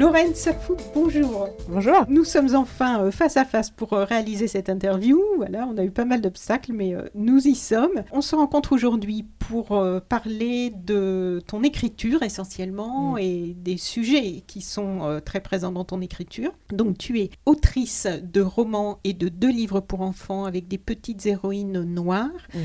Lorraine Safou, bonjour. Bonjour. Nous sommes enfin euh, face à face pour euh, réaliser cette interview. Voilà, on a eu pas mal d'obstacles, mais euh, nous y sommes. On se rencontre aujourd'hui pour parler de ton écriture essentiellement Mm. et des sujets qui sont très présents dans ton écriture. Donc tu es autrice de romans et de deux livres pour enfants avec des petites héroïnes noires. Mhm.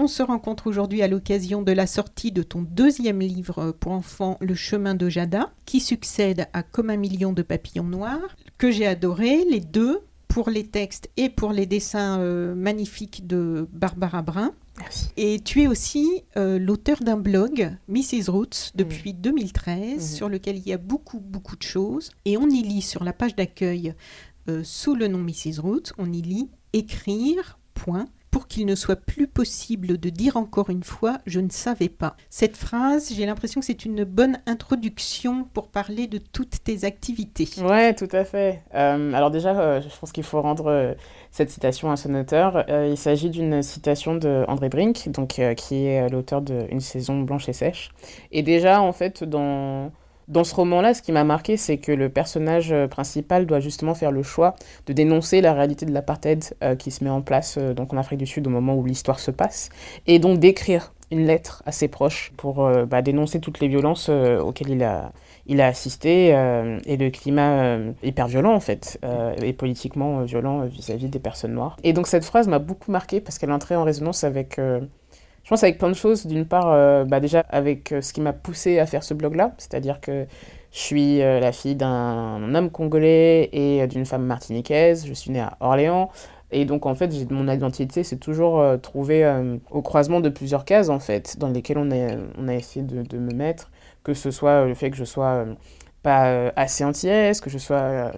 On se rencontre aujourd'hui à l'occasion de la sortie de ton deuxième livre pour enfants, Le chemin de Jada, qui succède à Comme un million de papillons noirs, que j'ai adoré, les deux, pour les textes et pour les dessins euh, magnifiques de Barbara Brun. Merci. Et tu es aussi euh, l'auteur d'un blog, Mrs. Roots, depuis 2013, Mhm. sur lequel il y a beaucoup, beaucoup de choses. Et on y lit sur la page d'accueil, euh, sous le nom Mrs. Roots, on y lit écrire, point, qu'il ne soit plus possible de dire encore une fois je ne savais pas. Cette phrase, j'ai l'impression que c'est une bonne introduction pour parler de toutes tes activités. Ouais, tout à fait. Euh, alors déjà, euh, je pense qu'il faut rendre euh, cette citation à son auteur. Il s'agit d'une citation de André Brink, donc qui est l'auteur d'une saison blanche et sèche. Et déjà, en fait, dans dans ce roman-là, ce qui m'a marqué, c'est que le personnage euh, principal doit justement faire le choix de dénoncer la réalité de l'apartheid euh, qui se met en place euh, donc en Afrique du Sud au moment où l'histoire se passe, et donc d'écrire une lettre à ses proches pour bah, dénoncer toutes les violences auxquelles il a, il a assisté et le climat hyper violent en fait, et politiquement violent vis-à-vis des personnes noires. Et donc cette phrase m'a beaucoup marqué parce qu'elle entrait en résonance avec... je pense avec plein de choses. D'une part, euh, bah déjà avec euh, ce qui m'a poussé à faire ce blog-là, c'est-à-dire que je suis euh, la fille d'un homme congolais et d'une femme martiniquaise. Je suis née à Orléans. Et donc, en fait, mon identité s'est toujours euh, trouvée au croisement de plusieurs cases, en fait, dans lesquelles on a, essayé de, me mettre, que ce soit le fait que je sois pas assez antillaise, que, que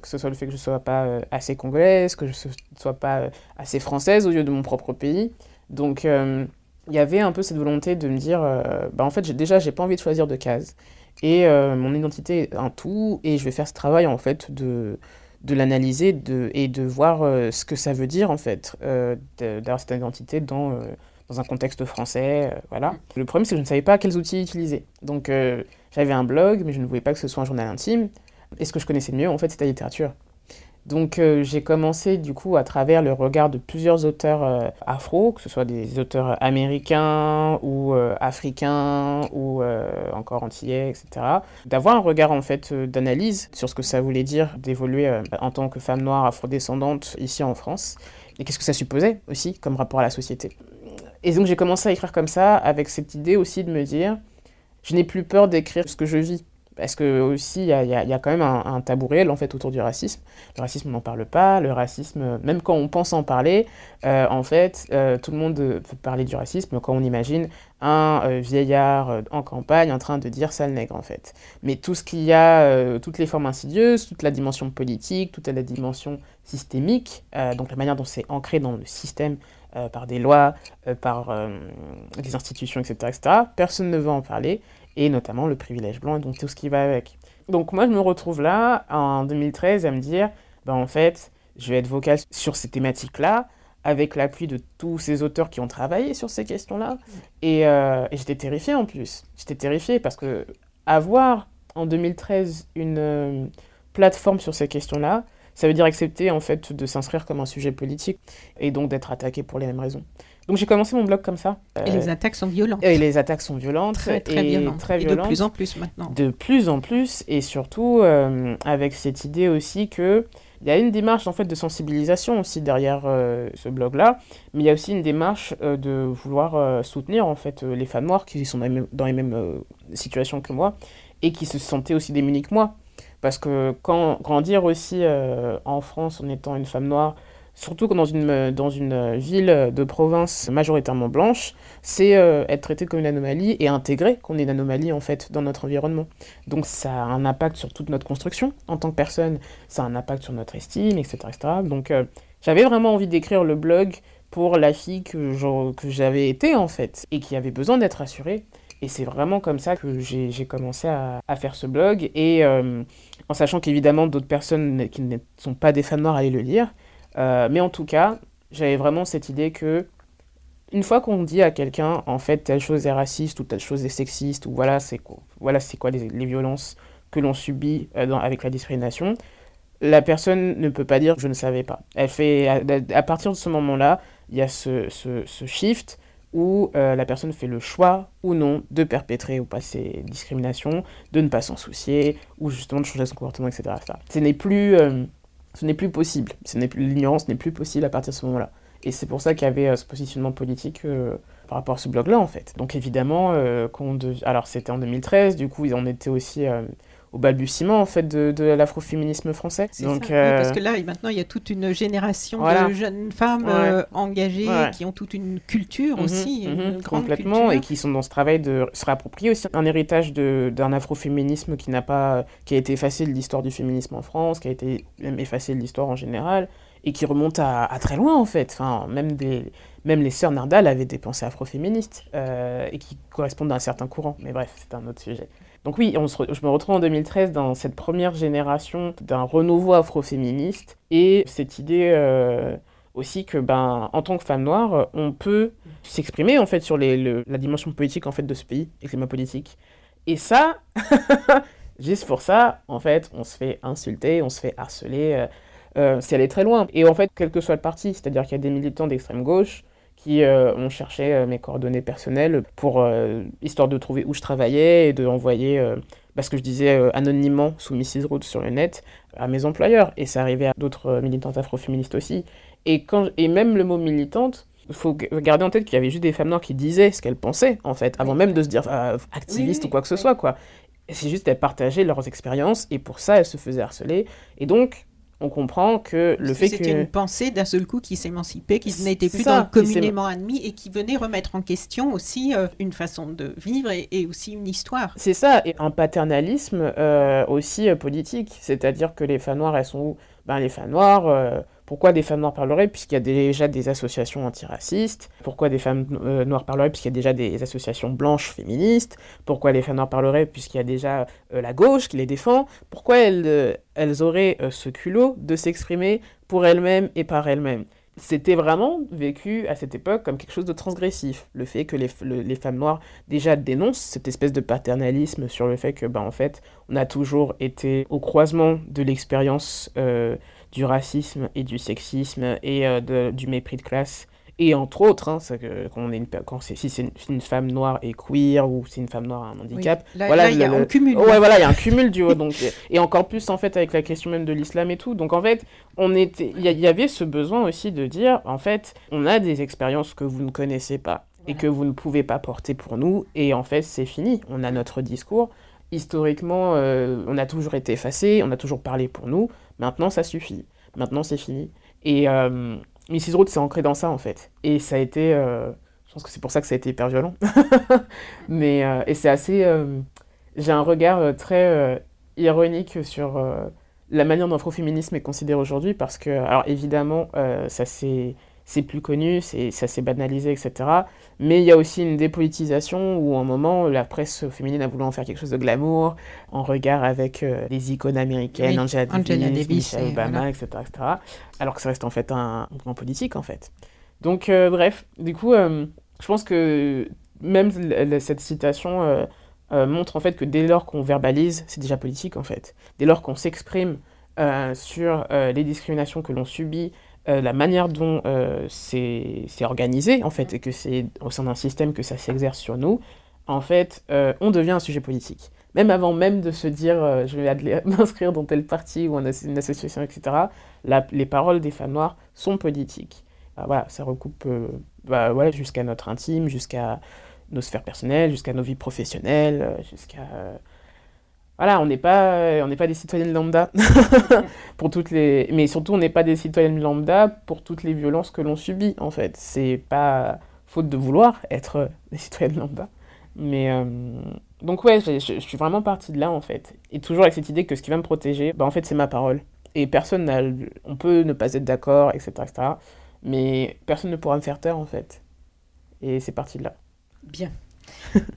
ce soit le fait que je sois pas assez congolaise, que je ne sois pas assez française aux yeux de mon propre pays. Donc, il y avait un peu cette volonté de me dire, euh, bah, en fait, déjà, j'ai pas envie de choisir de cases. Et euh, mon identité est un tout, et je vais faire ce travail, en fait, de, de l'analyser de, et de voir euh, ce que ça veut dire, en fait, euh, d'avoir cette identité dans, dans un contexte français. voilà. Le problème, c'est que je ne savais pas quels outils utiliser. Donc, j'avais un blog, mais je ne voulais pas que ce soit un journal intime. Et ce que je connaissais le mieux, en fait, c'était la littérature. Donc euh, j'ai commencé du coup à travers le regard de plusieurs auteurs euh, afro, que ce soit des auteurs américains ou euh, africains ou euh, encore antillais, etc. D'avoir un regard en fait d'analyse sur ce que ça voulait dire d'évoluer en tant que femme noire afrodescendante ici en France et qu'est-ce que ça supposait aussi comme rapport à la société. Et donc j'ai commencé à écrire comme ça avec cette idée aussi de me dire je n'ai plus peur d'écrire ce que je vis. Parce que aussi, il y a, quand même un, un tabou réel en fait autour du racisme. Le racisme, on n'en parle pas. Le racisme, même quand on pense en parler, euh, en fait, euh, tout le monde peut parler du racisme quand on imagine un euh, vieillard en campagne en train de dire sale nègre en fait. Mais tout ce qu'il y a, toutes les formes insidieuses, toute la dimension politique, toute la dimension systémique, donc la manière dont c'est ancré dans le système par des lois, par des institutions, etc., etc., personne ne veut en parler et notamment le privilège blanc et donc tout ce qui va avec. Donc moi je me retrouve là en 2013 à me dire, ben en fait, je vais être vocale sur ces thématiques-là, avec l'appui de tous ces auteurs qui ont travaillé sur ces questions-là, et, euh, j'étais terrifiée en plus. J'étais terrifiée parce que avoir en 2013 une euh, plateforme sur ces questions-là, ça veut dire accepter en fait de s'inscrire comme un sujet politique et donc d'être attaqué pour les mêmes raisons. Donc j'ai commencé mon blog comme ça. Et les attaques sont violentes. Et les attaques sont violentes. Très, très et violentes. Très Et de plus en plus maintenant. De plus en plus, et surtout euh, avec cette idée aussi que il y a une démarche en fait de sensibilisation aussi derrière euh, ce blog-là, mais il y a aussi une démarche euh, de vouloir euh, soutenir en fait euh, les femmes noires qui sont dans les mêmes, dans les mêmes, euh, situations que moi et qui se sentaient aussi démunies que moi. Parce que quand grandir aussi euh, en France en étant une femme noire, surtout dans une, dans une ville de province majoritairement blanche, c'est euh, être traité comme une anomalie et intégrer qu'on est une anomalie en fait dans notre environnement. Donc ça a un impact sur toute notre construction en tant que personne, ça a un impact sur notre estime, etc. Donc euh, j'avais vraiment envie d'écrire le blog pour la fille que que j'avais été en fait et qui avait besoin d'être assurée. Et c'est vraiment comme ça que j'ai commencé à, faire ce blog et euh, en sachant qu'évidemment d'autres personnes qui ne sont pas des femmes noires allaient le lire. Euh, mais en tout cas, j'avais vraiment cette idée que une fois qu'on dit à quelqu'un, en fait, telle chose est raciste ou telle chose est sexiste, ou voilà, c'est quoi, les, violences que l'on subit euh, avec la discrimination, la personne ne peut pas dire je ne savais pas. Elle fait, à, partir de ce moment-là, il y a ce, ce, shift où euh, la personne fait le choix ou non de perpétrer ou pas ces discriminations, de ne pas s'en soucier, ou justement de changer son comportement, etc. etc. Ce n'est plus, ce n'est plus possible. L'ignorance n'est plus possible à partir de ce moment-là. Et c'est pour ça qu'il y avait euh, ce positionnement politique euh, par rapport à ce blog-là, en fait. Donc évidemment, euh, qu'on dev- alors c'était en 2013, du coup, on était aussi au balbutiement, en fait, de, de l'afroféminisme français. Donc, ça, oui, euh, parce que là, maintenant, il y a toute une génération Voilà. de jeunes femmes Ouais. euh, engagées Ouais. qui ont toute une culture Mhm, aussi, mhm, une complètement, culture. et qui sont dans ce travail de se réapproprier aussi un héritage d'un afroféminisme qui n'a pas, qui a été effacé de l'histoire du féminisme en France, qui a été même effacé de l'histoire en général, et qui remonte à, à très loin en fait. Enfin, même des, même les sœurs Nardal avaient des pensées afroféministes euh, et qui correspondent à un certain courant. Mais bref, c'est un autre sujet. Donc oui, je me retrouve en 2013 dans cette première génération d'un renouveau afroféministe et cette idée euh, aussi que ben en tant que femme noire, on peut s'exprimer en fait sur le- la dimension politique en fait de ce pays, les climats politiques. Et ça, juste pour ça, en fait, on se fait insulter, on se fait harceler, euh, euh, c'est aller très loin. Et en fait, quel que soit le parti, c'est-à-dire qu'il y a des militants d'extrême gauche qui euh, ont cherché euh, mes coordonnées personnelles pour euh, histoire de trouver où je travaillais et de envoyer bah, ce que je disais anonymement sous Mrs. Rhodes sur le net à mes employeurs. Et ça arrivait à d'autres militantes afroféministes aussi. Et, quand, et même le mot militante, il faut garder en tête qu'il y avait juste des femmes noires qui disaient ce qu'elles pensaient, en fait, avant Oui. même de se dire euh, activiste Oui, oui, ou quoi que ce soit, quoi. C'est juste elles partageaient leurs expériences et pour ça elles se faisaient harceler. Et donc on comprend que le fait c'était que une pensée d'un seul coup qui s'émancipait, qui n'était plus ça, dans le qui s'est- communément admis et qui venait remettre en question aussi euh, une façon de vivre et, et aussi une histoire. C'est ça, et un paternalisme euh, aussi euh, politique, c'est-à-dire que les femmes noires, elles sont où? Ben, Les femmes noires, pourquoi des femmes noires parleraient puisqu'il y a déjà des associations antiracistes. Pourquoi des femmes euh, noires parleraient puisqu'il y a déjà des associations blanches féministes. Pourquoi les femmes noires parleraient puisqu'il y a déjà euh, la gauche qui les défend. Pourquoi elles, euh, auraient ce culot de s'exprimer pour elles-mêmes et par elles-mêmes? C'était vraiment vécu à cette époque comme quelque chose de transgressif. Le fait que les, le- les femmes noires déjà dénoncent cette espèce de paternalisme sur le fait que, ben, en fait, on a toujours été au croisement de l'expérience du racisme et du sexisme et euh, de- du mépris de classe. Et entre autres, hein, c'est que quand on est une, pe- quand c'est, si c'est une, une femme noire et queer ou si une femme noire a un handicap, Là, voilà, là, il y a le- un cumul. Ouais, voilà, il y a un cumul du haut, donc et encore plus en fait avec la question même de l'islam et tout. Donc en fait, on était, il y, a- il y avait ce besoin aussi de dire, en fait, on a des expériences que vous ne connaissez pas et que vous ne pouvez pas porter pour nous, et en fait, c'est fini. On a notre discours. Historiquement, euh, on a toujours été effacé, on a toujours parlé pour nous. Maintenant, ça suffit. Maintenant, c'est fini. Et euh, Mrs. Rhodes s'est ancrée dans ça en fait. Et ça a été, euh, je pense que c'est pour ça que ça a été hyper violent. Mais euh, c'est assez, j'ai un regard très ironique sur la manière dont l'afroféminisme est considéré aujourd'hui parce que, alors évidemment, ça c'est c'est plus connu, c'est ça s'est banalisé, etc. Mais il y a aussi une dépolitisation où, à un moment, la presse féminine a voulu en faire quelque chose de glamour, en regard avec euh, les icônes américaines, Oui, Angela Davis, Angela Davis, Michelle et Obama, voilà. etc., etc. Alors que ça reste en fait un mouvement politique, en fait. Donc, euh, bref, du coup, euh, je pense que même cette citation euh, montre en fait que dès lors qu'on verbalise, c'est déjà politique, en fait. Dès lors qu'on s'exprime sur les discriminations que l'on subit euh, la manière dont euh, c'est organisé, en fait, et que c'est au sein d'un système que ça s'exerce sur nous, en fait, euh, on devient un sujet politique. Même avant même de se dire je vais m'inscrire dans tel parti ou une association, etc., les paroles des femmes noires sont politiques. voilà, ça recoupe bah, voilà, jusqu'à notre intime, jusqu'à nos sphères personnelles, jusqu'à nos vies professionnelles, jusqu'à voilà, on n'est pas, on n'est pas des citoyennes lambda pour toutes les, mais surtout on n'est pas des citoyennes lambda pour toutes les violences que l'on subit en fait. C'est pas faute de vouloir être des citoyennes lambda, mais euh, donc ouais, je, suis vraiment partie de là en fait, et toujours avec cette idée que ce qui va me protéger, bah en fait c'est ma parole, et personne n'a, on peut ne pas être d'accord, etc., etc., mais personne ne pourra me faire taire en fait, et c'est parti de là. Bien.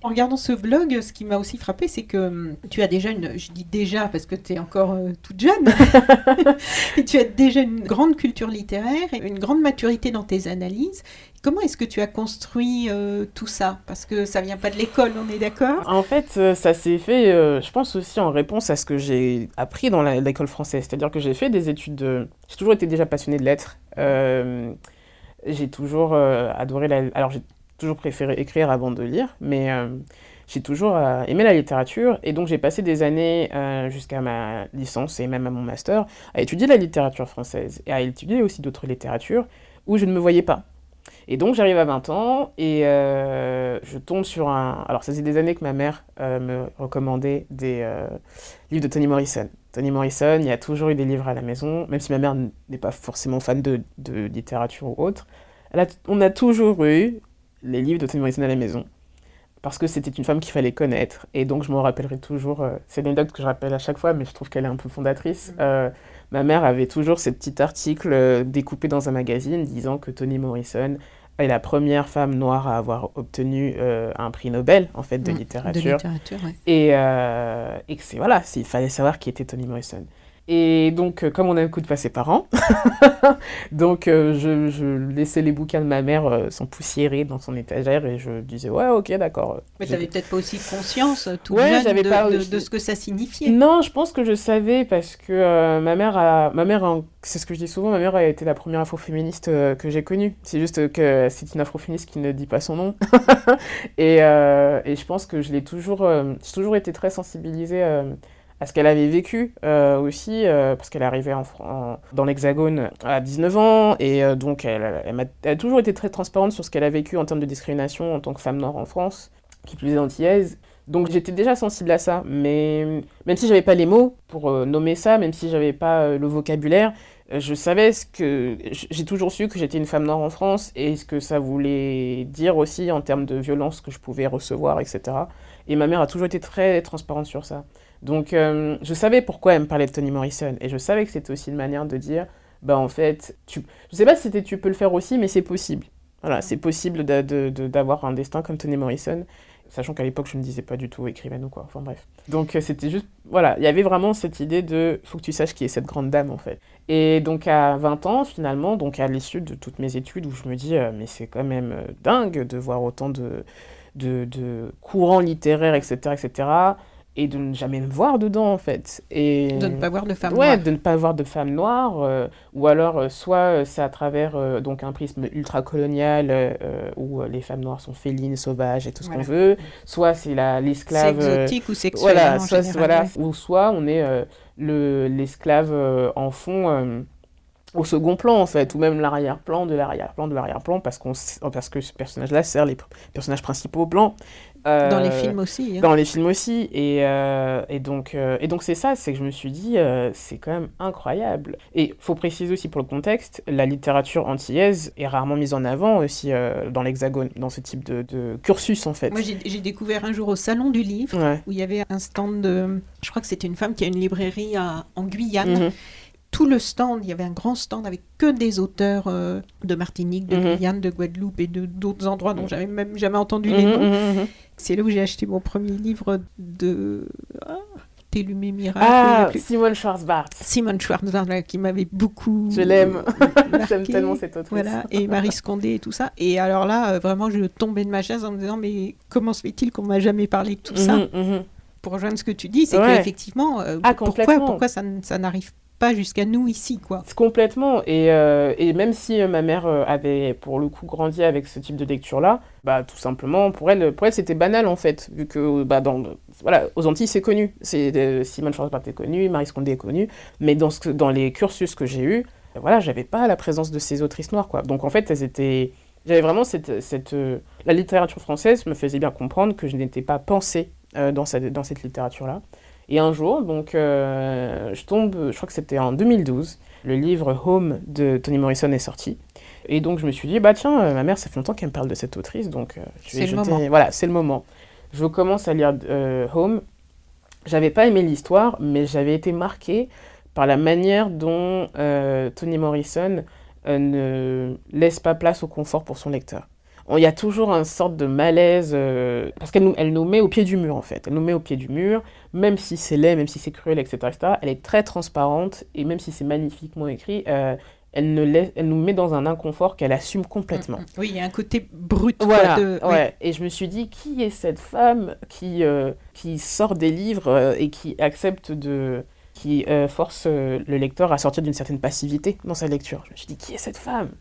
En regardant ce blog, ce qui m'a aussi frappé, c'est que hum, tu as déjà une, je dis déjà parce que tu es encore euh, toute jeune, et tu as déjà une grande culture littéraire et une grande maturité dans tes analyses. Comment est-ce que tu as construit euh, tout ça? Parce que ça vient pas de l'école, on est d'accord? En fait, euh, ça s'est fait, je pense aussi en réponse à ce que j'ai appris dans l'école française. C'est-à-dire que j'ai fait des études de... J'ai toujours été déjà passionnée de lettres. j'ai toujours adoré la... Alors j'ai toujours préféré écrire avant de lire, mais euh, j'ai toujours euh, aimé la littérature et donc j'ai passé des années euh, jusqu'à ma licence et même à mon master à étudier la littérature française et à étudier aussi d'autres littératures où je ne me voyais pas. Et donc j'arrive à 20 ans et je tombe sur un... Alors ça faisait des années que ma mère me recommandait des livres de Toni Morrison. Toni Morrison, il y a toujours eu des livres à la maison, même si ma mère n'est pas forcément fan de, de littérature ou autre. on a toujours eu les livres de Toni Morrison à la maison. Parce que c'était une femme qu'il fallait connaître. Et donc, je me rappellerai toujours. Euh, c'est une anecdote que je rappelle à chaque fois, mais je trouve qu'elle est un peu fondatrice. Mm. Euh, ma mère avait toujours ce petit article euh, découpé dans un magazine disant que Toni Morrison est la première femme noire à avoir obtenu un prix Nobel, en fait, de mm. littérature. De littérature et, et que c'est, voilà, il fallait savoir qui était Toni Morrison. Et donc, euh, comme on a un coup de passer par an, donc euh, je, je, laissais les bouquins de ma mère euh, s'empoussiérer dans son étagère et je disais ouais ok d'accord. Mais tu n'avais peut-être pas aussi conscience tout ouais, jeune de, pas... de, de, ce que ça signifiait. Non, je pense que je savais parce que ma mère a, ma mère c'est ce que je dis souvent, ma mère a été la première afroféministe que j'ai connue. C'est juste que c'est une afroféministe qui ne dit pas son nom. et, et, je pense que je l'ai toujours, j'ai toujours été très sensibilisée à ce qu'elle avait vécu euh, aussi, euh, parce qu'elle est arrivée en, dans l'Hexagone à 19 ans, et euh, donc elle, a, toujours été très transparente sur ce qu'elle a vécu en termes de discrimination en tant que femme noire en France, qui plus est antillaise. Donc j'étais déjà sensible à ça, mais même si j'avais pas les mots pour nommer ça, même si j'avais pas le vocabulaire, je savais ce que j'ai toujours su que j'étais une femme noire en France et ce que ça voulait dire aussi en termes de violence que je pouvais recevoir, etc. Et ma mère a toujours été très transparente sur ça. Donc, euh, je savais pourquoi elle me parlait de Toni Morrison. Et je savais que c'était aussi une manière de dire, bah en fait, tu... je sais pas si c'était tu peux le faire aussi, mais c'est possible. Voilà, c'est possible d'avoir un destin comme Toni Morrison. Sachant qu'à l'époque, je ne me disais pas du tout écrivaine ou quoi. Enfin bref. Donc, euh, c'était juste. Voilà, il y avait vraiment cette idée de faut que tu saches qui est cette grande dame en fait. Et donc, à 20 ans, finalement, donc à l'issue de toutes mes études, où je me dis, euh, mais c'est quand même dingue de voir autant de, de, de courants littéraires, etc., etc et de ne jamais me voir dedans en fait. Et de ne pas voir de femmes ouais, noires de ne pas voir de femmes noires euh, ou alors euh, soit euh, c'est à travers donc un prisme ultra colonial où les femmes noires sont félines sauvages et tout ce qu'on veut. Soit c'est la l'esclave exotique ou sexuelle voilà, soit, voilà ou soit on est le l'esclave en fond au second plan en fait, ou même l'arrière-plan de l'arrière-plan de l'arrière-plan, parce, qu'on, parce que ce personnage-là sert les personnages principaux blancs. Euh, dans les films aussi. Hein. Dans les films aussi. Et, euh, et donc, euh, et donc c'est ça, c'est que je me suis dit, c'est quand même incroyable. Et faut préciser aussi pour le contexte, la littérature antillaise est rarement mise en avant aussi dans l'Hexagone, dans ce type de, de, cursus en fait. Moi j'ai découvert un jour au Salon du Livre, où il y avait un stand de... Je crois que c'était une femme qui a une librairie à, en Guyane. Mhm tout le stand, il y avait un grand stand avec que des auteurs euh, de Martinique, de mhm. Guyane, de Guadeloupe et de d'autres endroits dont j'avais même jamais entendu les mhm, noms. Mhm, C'est là où j'ai acheté mon premier livre de ah, Télumé Miracle. Ah, Simone Schwarzbart. Simone Schwarzbart, qui m'avait beaucoup. Je l'aime. J'aime tellement cette autrice. Voilà, et Marie Scondé et tout ça. Et alors là, euh, vraiment, je tombais de ma chaise en me disant, mais comment se fait-il qu'on m'a jamais parlé de tout ça Pour rejoindre ce que tu dis, c'est qu'effectivement, euh, ah, pourquoi, pourquoi ça, ça n'arrive pas jusqu'à nous ici, quoi. Complètement. Et, euh, et même si euh, ma mère euh, avait pour le coup grandi avec ce type de lecture-là, bah tout simplement pour elle, pour elle c'était banal en fait, vu que bah dans voilà aux Antilles c'est connu, c'est Simone Schwarzbach est connu, Marie Scondé est connue, mais dans ce, dans les cursus que j'ai eus, voilà j'avais pas la présence de ces autrices noires quoi. Donc en fait elles étaient j'avais vraiment cette, cette la littérature française me faisait bien comprendre que je n'étais pas pensée dans cette, dans cette littérature-là. Et un jour, donc, euh, je tombe, je crois que c'était en 2012, le livre Home de Toni Morrison est sorti. Et donc, je me suis dit, bah tiens, euh, ma mère, ça fait longtemps qu'elle me parle de cette autrice, donc euh, je vais jeter. Voilà, c'est le moment. Je commence à lire Home. J'avais pas aimé l'histoire, mais j'avais été marquée par la manière dont Toni Morrison ne laisse pas place au confort pour son lecteur il y a toujours une sorte de malaise, euh, parce qu'elle nous, elle nous met au pied du mur en fait. Elle nous met au pied du mur, même si c'est laid, même si c'est cruel, etc., etc. Elle est très transparente, et même si c'est magnifiquement écrit, euh, elle, ne laisse, elle nous met dans un inconfort qu'elle assume complètement. Mm, mm. Oui, il y a un côté brut. Voilà, ouais. Et je me suis dit, qui est cette femme qui, euh, qui sort des livres et qui accepte de qui force le lecteur à sortir d'une certaine passivité dans sa lecture? Je me suis dit, qui est cette femme?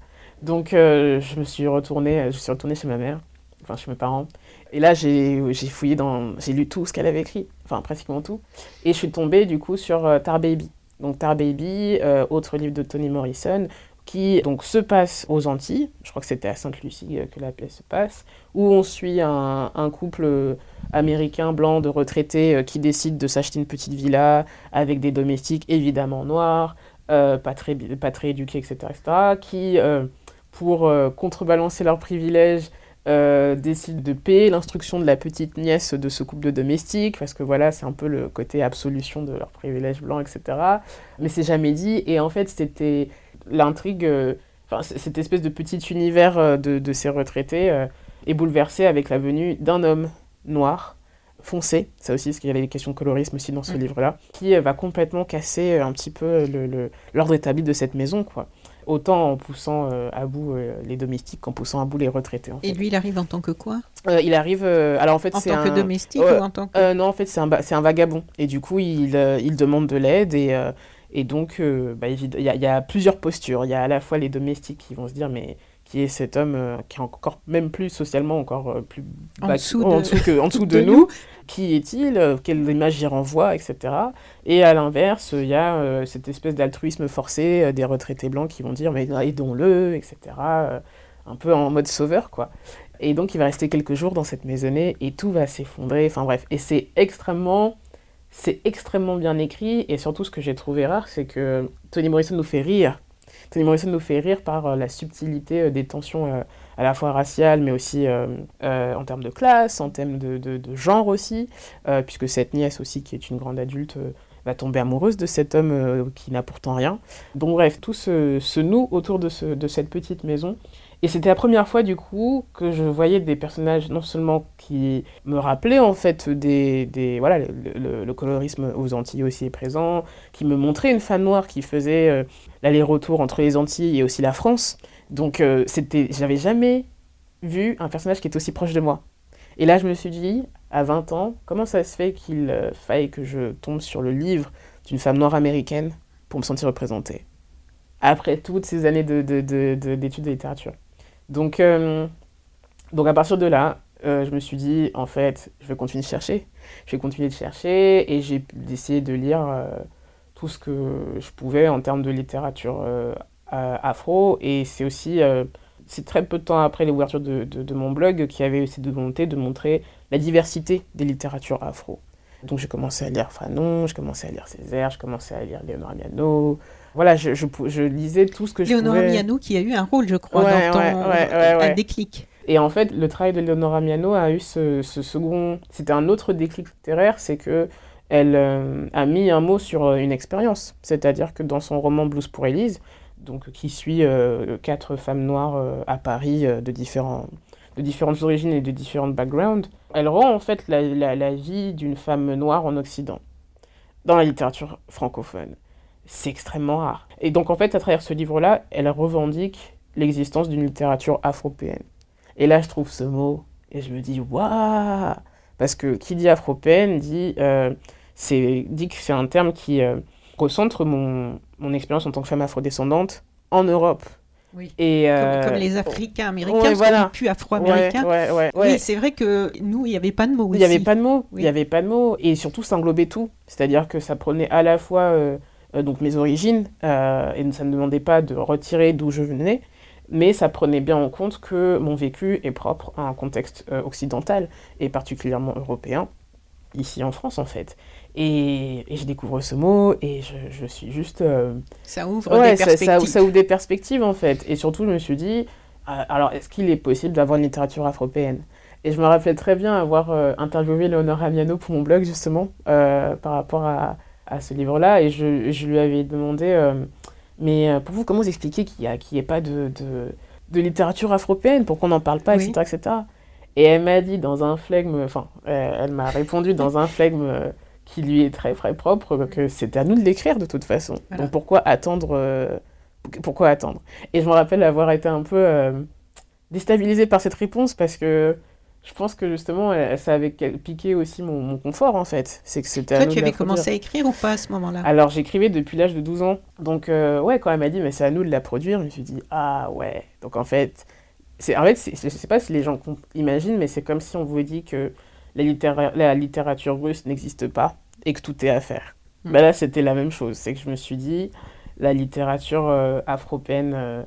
Donc euh, je me suis retournée, je suis retournée chez ma mère, enfin chez mes parents. Et là j'ai fouillé dans, j'ai lu tout ce qu'elle avait écrit, enfin pratiquement tout. Et je suis tombée du coup sur euh, Tar Baby. Donc Tar Baby, euh, autre livre de Toni Morrison, qui donc se passe aux Antilles, je crois que c'était à Sainte-Lucie que la pièce se passe, où on suit un, couple américain blanc de retraités qui décide de s'acheter une petite villa avec des domestiques évidemment noirs, pas, très, pas très éduqués, etc., etc., qui pour euh, contrebalancer leurs privilèges, euh, décident de payer l'instruction de la petite nièce de ce couple de domestiques, parce que voilà, c'est un peu le côté absolution de leurs privilèges blancs, etc. Mais c'est jamais dit, et en fait, c'était l'intrigue, euh, cette espèce de petit univers de, ces retraités est bouleversé avec la venue d'un homme noir, foncé, ça aussi, parce qu'il y avait des questions de colorisme aussi dans ce mm. livre-là, qui va complètement casser un petit peu l'ordre établi de cette maison, quoi autant en poussant euh, à bout euh, les domestiques qu'en poussant à bout les retraités. Et lui, il arrive en tant que quoi? Euh, Il arrive. alors en fait, c'est en tant que domestique ou en tant que. non, en fait, c'est un, un, vagabond. Et du coup, il, il demande de l'aide et. et donc, bah, il y, y, a plusieurs postures. Il y a à la fois les domestiques qui vont se dire, mais qui est cet homme euh, qui est encore même plus socialement encore euh, plus en dessous, en dessous, que, en dessous de, nous. Qui est-il euh, Quelle image il renvoie Etc. Et à l'inverse, il y a cette espèce d'altruisme forcé des retraités blancs qui vont dire mais aidons-le, etc. un peu en mode sauveur, quoi. Et donc il va rester quelques jours dans cette maisonnée et tout va s'effondrer. Enfin bref, et c'est extrêmement c'est extrêmement bien écrit et surtout ce que j'ai trouvé rare, c'est que Toni Morrison nous fait rire Toni Morrison nous fait rire par euh, la subtilité euh, des tensions euh, à la fois raciales, mais aussi en termes de classe, en termes de, genre aussi, puisque cette nièce aussi, qui est une grande adulte, va tomber amoureuse de cet homme qui n'a pourtant rien. Donc bref, tout se, noue autour de cette petite maison. Et c'était la première fois du coup que je voyais des personnages non seulement qui me rappelaient en fait des, des voilà le, colorisme aux Antilles aussi est présent, qui me montraient une femme noire qui faisait euh, l'aller-retour entre les Antilles et aussi la France. Donc euh, c'était j'avais jamais vu un personnage qui est aussi proche de moi. Et là je me suis dit à 20 ans, comment ça se fait qu'il euh, faille que je tombe sur le livre d'une femme noire américaine pour me sentir représentée après toutes ces années d'études de, de, de littérature? Donc, euh, donc à partir de là, euh, je me suis dit, en fait, je vais continuer de chercher. Je vais continuer de chercher et j'ai essayé de lire euh, tout ce que je pouvais en termes de littérature afro. Et c'est aussi, c'est très peu de temps après l'ouverture de, de, mon blog qui avait cette volonté de montrer la diversité des littératures afro. Donc j'ai commencé à lire Fanon, j'ai commencé à lire Césaire, j'ai commencé à lire Léonore Miano, voilà, je, je, je, lisais tout ce que je Léonora Miano qui a eu un rôle, je crois, dans ton un déclic. Et en fait, le travail de Léonora Miano a eu ce, ce second... C'était un autre déclic littéraire, c'est que elle euh, a mis un mot sur euh, une expérience. C'est-à-dire que dans son roman Blues pour Elise, donc, qui suit euh, quatre femmes noires à Paris de, différents, de différentes origines et de différents backgrounds, elle rend en fait la, la, la vie d'une femme noire en Occident, dans la littérature francophone c'est extrêmement rare. Et donc en fait, à travers ce livre-là, elle revendique l'existence d'une littérature afropéenne. Et là, je trouve ce mot et je me dis waouh Parce que qui dit afropéenne dit, euh, c'est, dit que c'est un terme qui euh, recentre mon, mon expérience en tant que femme afrodescendante en Europe. Oui. Et, Comme, euh, comme les Africains américains, ouais, voilà. plus afro-américains. Ouais, ouais. Oui, c'est vrai que nous, il n'y avait pas de mots Il n'y avait pas de mots, il Oui. n'y avait pas de mots, et surtout ça englobait tout. C'est-à-dire que ça prenait à la fois euh, donc mes origines, euh, et ça ne demandait pas de retirer d'où je venais, mais ça prenait bien en compte que mon vécu est propre à un contexte euh, occidental, et particulièrement européen, ici en France en fait. Et, et je découvre ce mot, et je, je suis juste... euh, Ça ouvre Ouais, des perspectives. ça, ça ouvre des perspectives en fait. Et surtout, je me suis dit, euh, alors est-ce qu'il est possible d'avoir une littérature afropéenne? Et je me rappelle très bien avoir euh, interviewé Léonore Amiano pour mon blog justement euh, par rapport à, à ce livre-là. Et je, je lui avais demandé, euh, mais euh, pour vous, comment vous expliquez qu'il n'y a, qu'il y ait pas de, de, de littérature afropéenne? Pourquoi on n'en parle pas, Oui. etc., etc. Et elle m'a dit dans un flegme, enfin, euh, elle m'a répondu dans un flegme euh, qui lui est très très propre que c'était à nous de l'écrire de toute façon. Voilà. Donc pourquoi attendre Pourquoi attendre? Et je me rappelle avoir été un peu déstabilisée par cette réponse parce que je pense que justement ça avait piqué aussi mon, mon confort en fait. C'est que c'était à Toi, nous tu avais commencé à écrire ou pas à ce moment-là? Alors j'écrivais depuis l'âge de 12 ans. Donc euh, ouais, quand elle m'a dit mais c'est à nous de la produire, je me suis dit ah ouais. Donc en fait, c'est en fait c'est- je sais pas si les gens imaginent mais c'est comme si on vous dit que la, littéra- la littérature russe n'existe pas et que tout est à faire. Mm. Bah là c'était la même chose, c'est que je me suis dit la littérature euh, afro-péenne euh,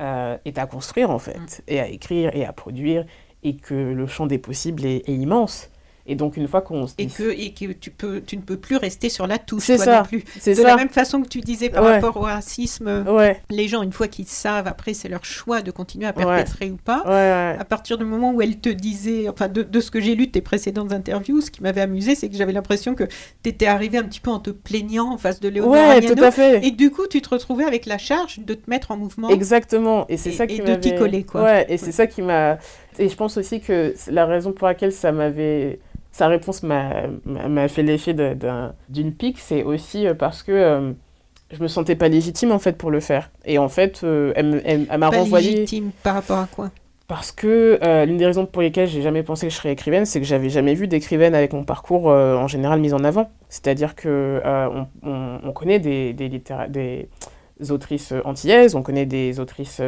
euh, est à construire en fait, Mm. et à écrire et à produire et que le champ des possibles est, est immense. Et donc une fois qu'on se et dit que, et que tu, peux, tu ne peux plus rester sur la touche, C'est toi ça. non plus. c'est De ça. la même façon que tu disais par Ouais. rapport au racisme, Ouais, les gens, une fois qu'ils savent, après, c'est leur choix de continuer à Ouais. perpétrer ou pas. À partir du moment où elle te disait, enfin de, de ce que j'ai lu de tes précédentes interviews, ce qui m'avait amusé, c'est que j'avais l'impression que tu étais arrivé un petit peu en te plaignant en face de Agnano, tout à fait. et que du coup tu te retrouvais avec la charge de te mettre en mouvement. Exactement. Et c'est Et- ça et qui de t'y coller, quoi. Ouais, et c'est ça qui m'a. Et je pense aussi que la raison pour laquelle ça m'avait. Sa réponse m'a fait l'effet d'une pique, c'est aussi euh, parce que euh, je me sentais pas légitime en fait pour le faire. Et en fait, euh, elle, me- elle- elle m'a renvoyé. légitime par rapport à quoi? Parce que euh, l'une des raisons pour lesquelles j'ai jamais pensé que je serais écrivaine, c'est que j'avais jamais vu d'écrivaine avec mon parcours en général mis en avant. C'est-à-dire que on, on- on connaît des, des, littéra- des autrices antillaises, on connaît des autrices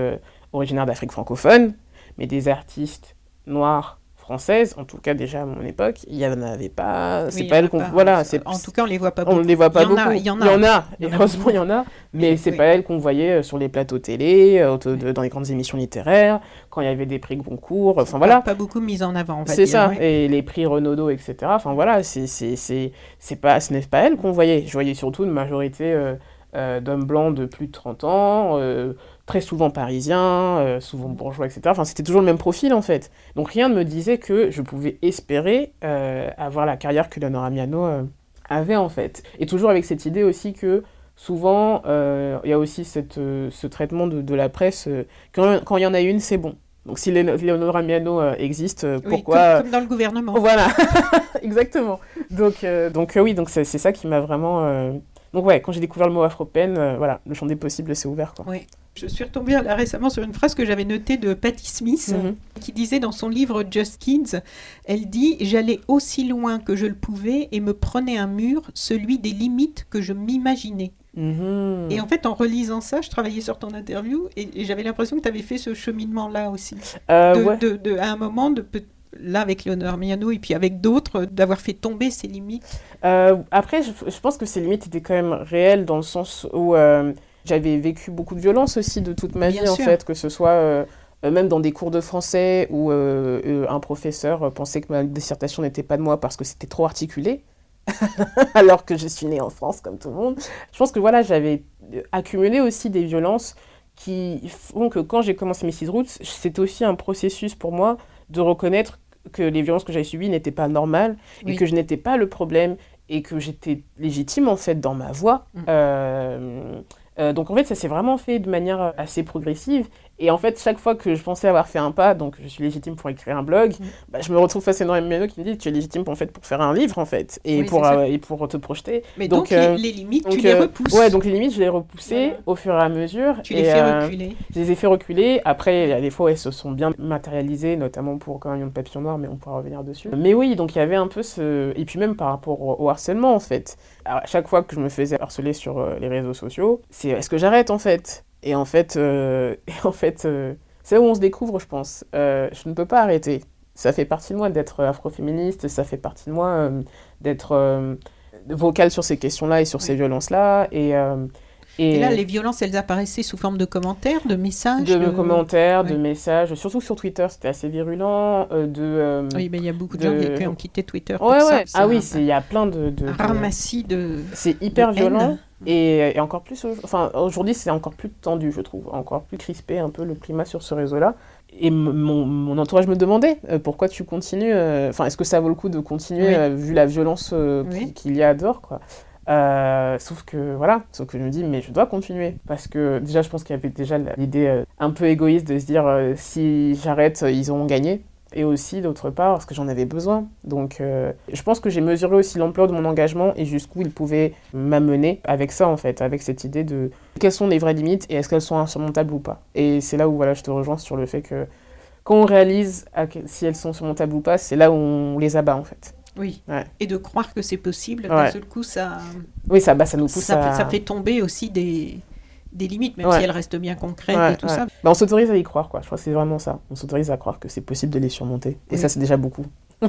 originaires d'Afrique francophone, mais des artistes noires françaises, en tout cas déjà à mon époque, il y en avait pas. C'est Oui, pas elles qu'on. Voilà, En tout cas, on les voit pas on beaucoup. les voit pas Il y en beaucoup. il y en a. Il y en a. Il y en a Heureusement, il y en a. Mais c'est oui. pas elles qu'on voyait euh, sur les plateaux télé, euh, dans les grandes émissions littéraires, quand il y avait des prix Goncourt. Enfin voilà. Pas, pas beaucoup mis en avant, C'est ça. ouais. Et les prix Renaudot, etc. Enfin voilà, c'est c'est c'est c'est pas ce n'est pas elles qu'on voyait. Je voyais surtout une majorité euh, euh, d'hommes blancs de plus de 30 ans, euh, très souvent parisiens, euh, souvent bourgeois, etc. Enfin, c'était toujours le même profil en fait. Donc rien ne me disait que je pouvais espérer euh, avoir la carrière que Leonora Miano avait en fait. Et toujours avec cette idée aussi que souvent, il y a aussi cette, ce traitement de, de la presse. quand il y en a une, c'est bon. Donc si Leonora Miano existe, Oui, pourquoi... comme, comme dans le gouvernement. Voilà, exactement. Donc, euh, donc euh, oui, donc c'est c'est ça qui m'a vraiment. euh, Donc ouais, quand j'ai découvert le mot afro-pen, euh, voilà, le champ des possibles s'est ouvert quoi. Oui. Je suis retombée là récemment sur une phrase que j'avais notée de Patti Smith, Mhm. qui disait dans son livre Just Kids, elle dit J'allais aussi loin que je le pouvais et me prenais un mur, celui des limites que je m'imaginais. Mhm. Et en fait, en relisant ça, je travaillais sur ton interview et, et j'avais l'impression que tu avais fait ce cheminement-là aussi. Euh, de, ouais. de- de- à un moment, de, peut- là avec Léonore Miano et puis avec d'autres, d'avoir fait tomber ses limites. Euh, après, je, je pense que ces limites étaient quand même réelles dans le sens où euh, j'avais vécu beaucoup de violence aussi de toute ma Bien vie en fait, que ce soit euh, même dans des cours de français où un professeur pensait que ma dissertation n'était pas de moi parce que c'était trop articulé, alors que je suis née en France comme tout le monde. Je pense que voilà, j'avais accumulé aussi des violences qui font que quand j'ai commencé Mrs. Roots, c'était aussi un processus pour moi de reconnaître que les violences que j'avais subies n'étaient pas normales Oui. et que je n'étais pas le problème et que j'étais légitime en fait dans ma voix. Mm. Euh, euh, donc en fait ça s'est vraiment fait de manière assez progressive Et en fait, chaque fois que je pensais avoir fait un pas, donc je suis légitime pour écrire un blog, mm. bah, je me retrouve face à Noël Méno qui me dit tu es légitime pour, en fait, pour faire un livre, en fait, et, pour, euh, et pour te projeter. Mais donc, les, limites, tu les repousses. Ouais, donc les limites, je les ai repoussées au fur et à mesure. Tu les fais reculer. Je les ai fait reculer. Après, il y a des fois où elles se sont bien matérialisées, notamment pour Quand de papillon noir, mais on pourra revenir dessus. Mais oui, donc il y avait un peu ce. Et puis même par rapport au, harcèlement, en fait. à chaque fois que je me faisais harceler sur euh, les réseaux sociaux, c'est est-ce que j'arrête, en fait? Et en fait, euh, et en fait euh, c'est où on se découvre, je pense. je ne peux pas arrêter. Ça fait partie de moi d'être afroféministe, ça fait partie de moi d'être vocale sur ces questions-là et sur ces violences-là. Et et, là, les violences, elles apparaissaient sous forme de commentaires, de messages De, commentaires, de messages, surtout sur Twitter, c'était assez virulent. Euh, de, euh, oui, mais il y a beaucoup de, gens qui ont quitté Twitter pour ça. Ah oui, il y a plein de... de ramassis de... C'est hyper violent. Et, encore plus, enfin, aujourd'hui, c'est encore plus tendu, je trouve, encore plus crispé un peu le climat sur ce réseau-là. Et mon, mon, entourage me demandait euh, pourquoi tu continues, enfin, est-ce que ça vaut le coup de continuer vu la violence qu'il y a dehors, quoi. Euh, sauf que voilà, sauf que je me dis mais je dois continuer parce que déjà je pense qu'il y avait déjà l'idée euh, un peu égoïste de se dire euh, si j'arrête ils auront gagné et aussi d'autre part parce que j'en avais besoin. Donc je pense que j'ai mesuré aussi l'ampleur de mon engagement et jusqu'où il pouvait m'amener avec ça en fait, avec cette idée de quelles sont les vraies limites et est-ce qu'elles sont insurmontables ou pas. Et c'est là où voilà, je te rejoins sur le fait que quand on réalise si elles sont surmontables ou pas, c'est là où on les abat en fait. Oui. Et de croire que c'est possible, d'un seul coup, ça. Oui, ça, bah, ça nous pousse ça, ça fait tomber aussi des, des limites, même si elles restent bien concrètes et tout ça. Bah, on s'autorise à y croire, quoi. Je crois que c'est vraiment ça. On s'autorise à croire que c'est possible de les surmonter. Et ça, c'est déjà beaucoup.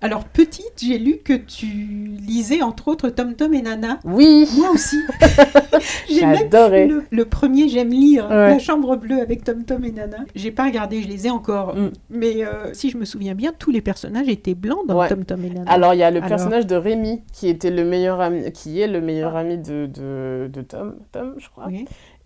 Alors, petite, j'ai lu que tu lisais entre autres Tom Tom et Nana. Oui Moi aussi J'ai adoré le, le, premier, j'aime lire La Chambre Bleue avec Tom Tom et Nana. J'ai pas regardé, je les ai encore. Mm. Mais euh, si je me souviens bien, tous les personnages étaient blancs dans Tom Tom et Nana. Alors, il y a le personnage de Rémi, qui, était le meilleur ami, qui est le meilleur ami de, de, de Tom, Tom, je crois.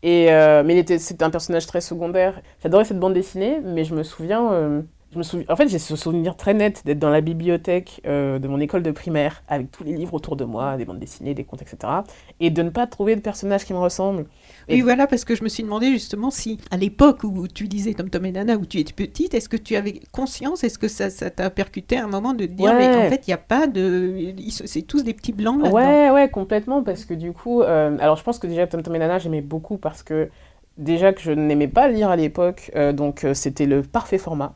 Et, euh, mais c'était un personnage très secondaire. J'adorais cette bande dessinée, mais je me souviens... Euh, me souviens, en fait, j'ai ce souvenir très net d'être dans la bibliothèque euh, de mon école de primaire avec tous les livres autour de moi, des bandes dessinées, des contes, etc. Et de ne pas trouver de personnage qui me ressemble. Et voilà, parce que je me suis demandé justement si, à l'époque où tu lisais Tom Tom et Nana, où tu étais petite, est-ce que tu avais conscience, est-ce que ça, t'a percuté à un moment de te dire, mais en fait, il n'y a pas de. C'est tous des petits blancs là-dedans. Ouais, ouais, complètement, parce que du coup. Euh, alors, je pense que déjà, Tom Tom et Nana, j'aimais beaucoup parce que déjà que je n'aimais pas lire à l'époque, euh, donc euh, c'était le parfait format.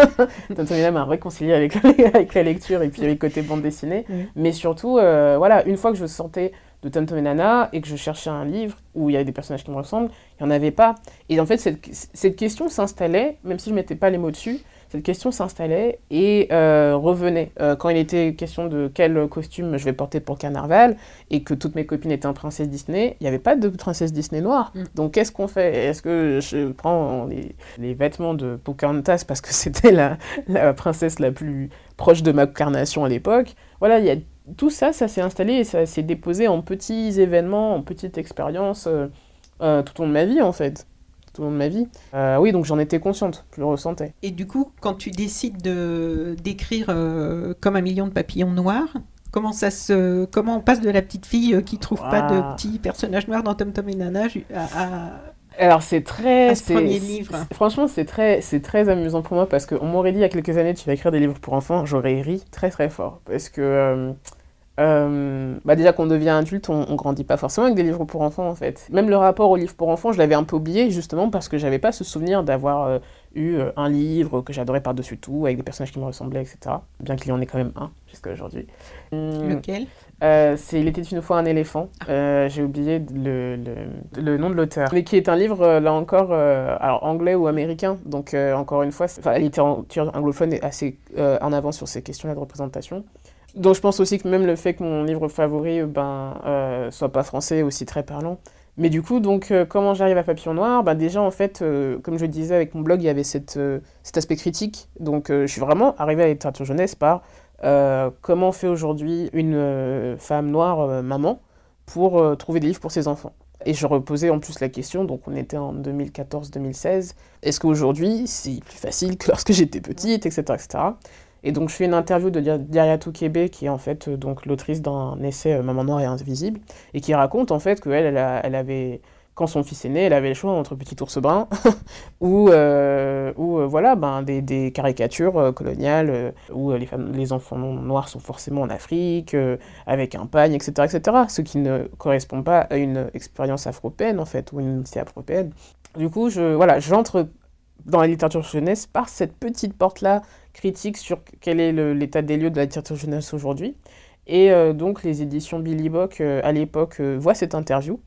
Tantomina m'a réconcilié avec, avec la lecture et puis avec le côté bande dessinée. Mais surtout, euh, voilà, une fois que je sortais de Tom Tom et Nana et que je cherchais un livre où il y avait des personnages qui me ressemblent, il n'y en avait pas. Et en fait, cette, cette question s'installait, même si je ne mettais pas les mots dessus, cette question s'installait et euh, revenait. Euh, quand il était question de quel costume je vais porter pour carnaval et que toutes mes copines étaient en princesse Disney, il n'y avait pas de princesse Disney noire. Mm. Donc qu'est-ce qu'on fait? Est-ce que je prends les, les, vêtements de Pocahontas parce que c'était la, la, princesse la plus proche de ma carnation à l'époque? Voilà, il y a tout ça, ça s'est installé et ça s'est déposé en petits événements, en petites expériences euh, tout au long de ma vie en fait tout long de ma vie. Euh, oui, donc j'en étais consciente, je le ressentais. Et du coup, quand tu décides de d'écrire euh, comme un million de papillons noirs, comment ça se, comment on passe de la petite fille euh, qui trouve pas de petits personnages noirs dans Tom Tom et Nana à, alors c'est très, ce premier livre? Franchement, c'est très, c'est très amusant pour moi parce qu'on m'aurait dit il y a quelques années tu vas écrire des livres pour enfants, j'aurais ri très très fort parce que euh, bah déjà qu'on devient adulte, on, on, grandit pas forcément avec des livres pour enfants en fait. Même le rapport aux livres pour enfants, je l'avais un peu oublié justement parce que j'avais pas ce souvenir d'avoir euh, eu euh, un livre que j'adorais par-dessus tout, avec des personnages qui me ressemblaient, etc. Bien qu'il y en ait quand même un jusqu'à aujourd'hui. Hum, Lequel? C'est Il était une fois un éléphant. Ah. J'ai oublié le, le, le, nom de l'auteur. Mais qui est un livre, là encore, alors anglais ou américain. Donc encore une fois, la littérature anglophone est assez en avant sur ces questions-là de représentation. Donc je pense aussi que même le fait que mon livre favori ben, euh, soit pas français aussi très parlant. Mais du coup, donc, euh, comment j'arrive à Papillon Noir? Ben, Déjà, en fait, euh, comme je disais avec mon blog, il y avait cet aspect critique. Donc, je suis vraiment arrivé à la littérature jeunesse par comment fait aujourd'hui une femme noire maman pour trouver des livres pour ses enfants? Et je reposais en plus la question, donc on était en 2014-2016, est-ce qu'aujourd'hui c'est plus facile que lorsque j'étais petite, etc., etc. Et donc je fais une interview de Diria Toukebe, qui est en fait euh, donc l'autrice d'un essai euh, Maman noire et invisible, et qui raconte en fait qu'elle, elle, elle avait quand son fils est né, elle avait le choix entre Petit ours brun ou, euh, ou voilà, ben, des, des caricatures coloniales où les, les enfants noirs sont forcément en Afrique, avec un pagne, etc., etc. Ce qui ne correspond pas à une expérience afropéenne, en fait, ou une unité afropéenne. Du coup, je, voilà, j'entre dans la littérature jeunesse par cette petite porte-là critique sur quel est l'état des lieux de la littérature jeunesse aujourd'hui. Et donc, les éditions Billy Bock, à l'époque, voient cette interview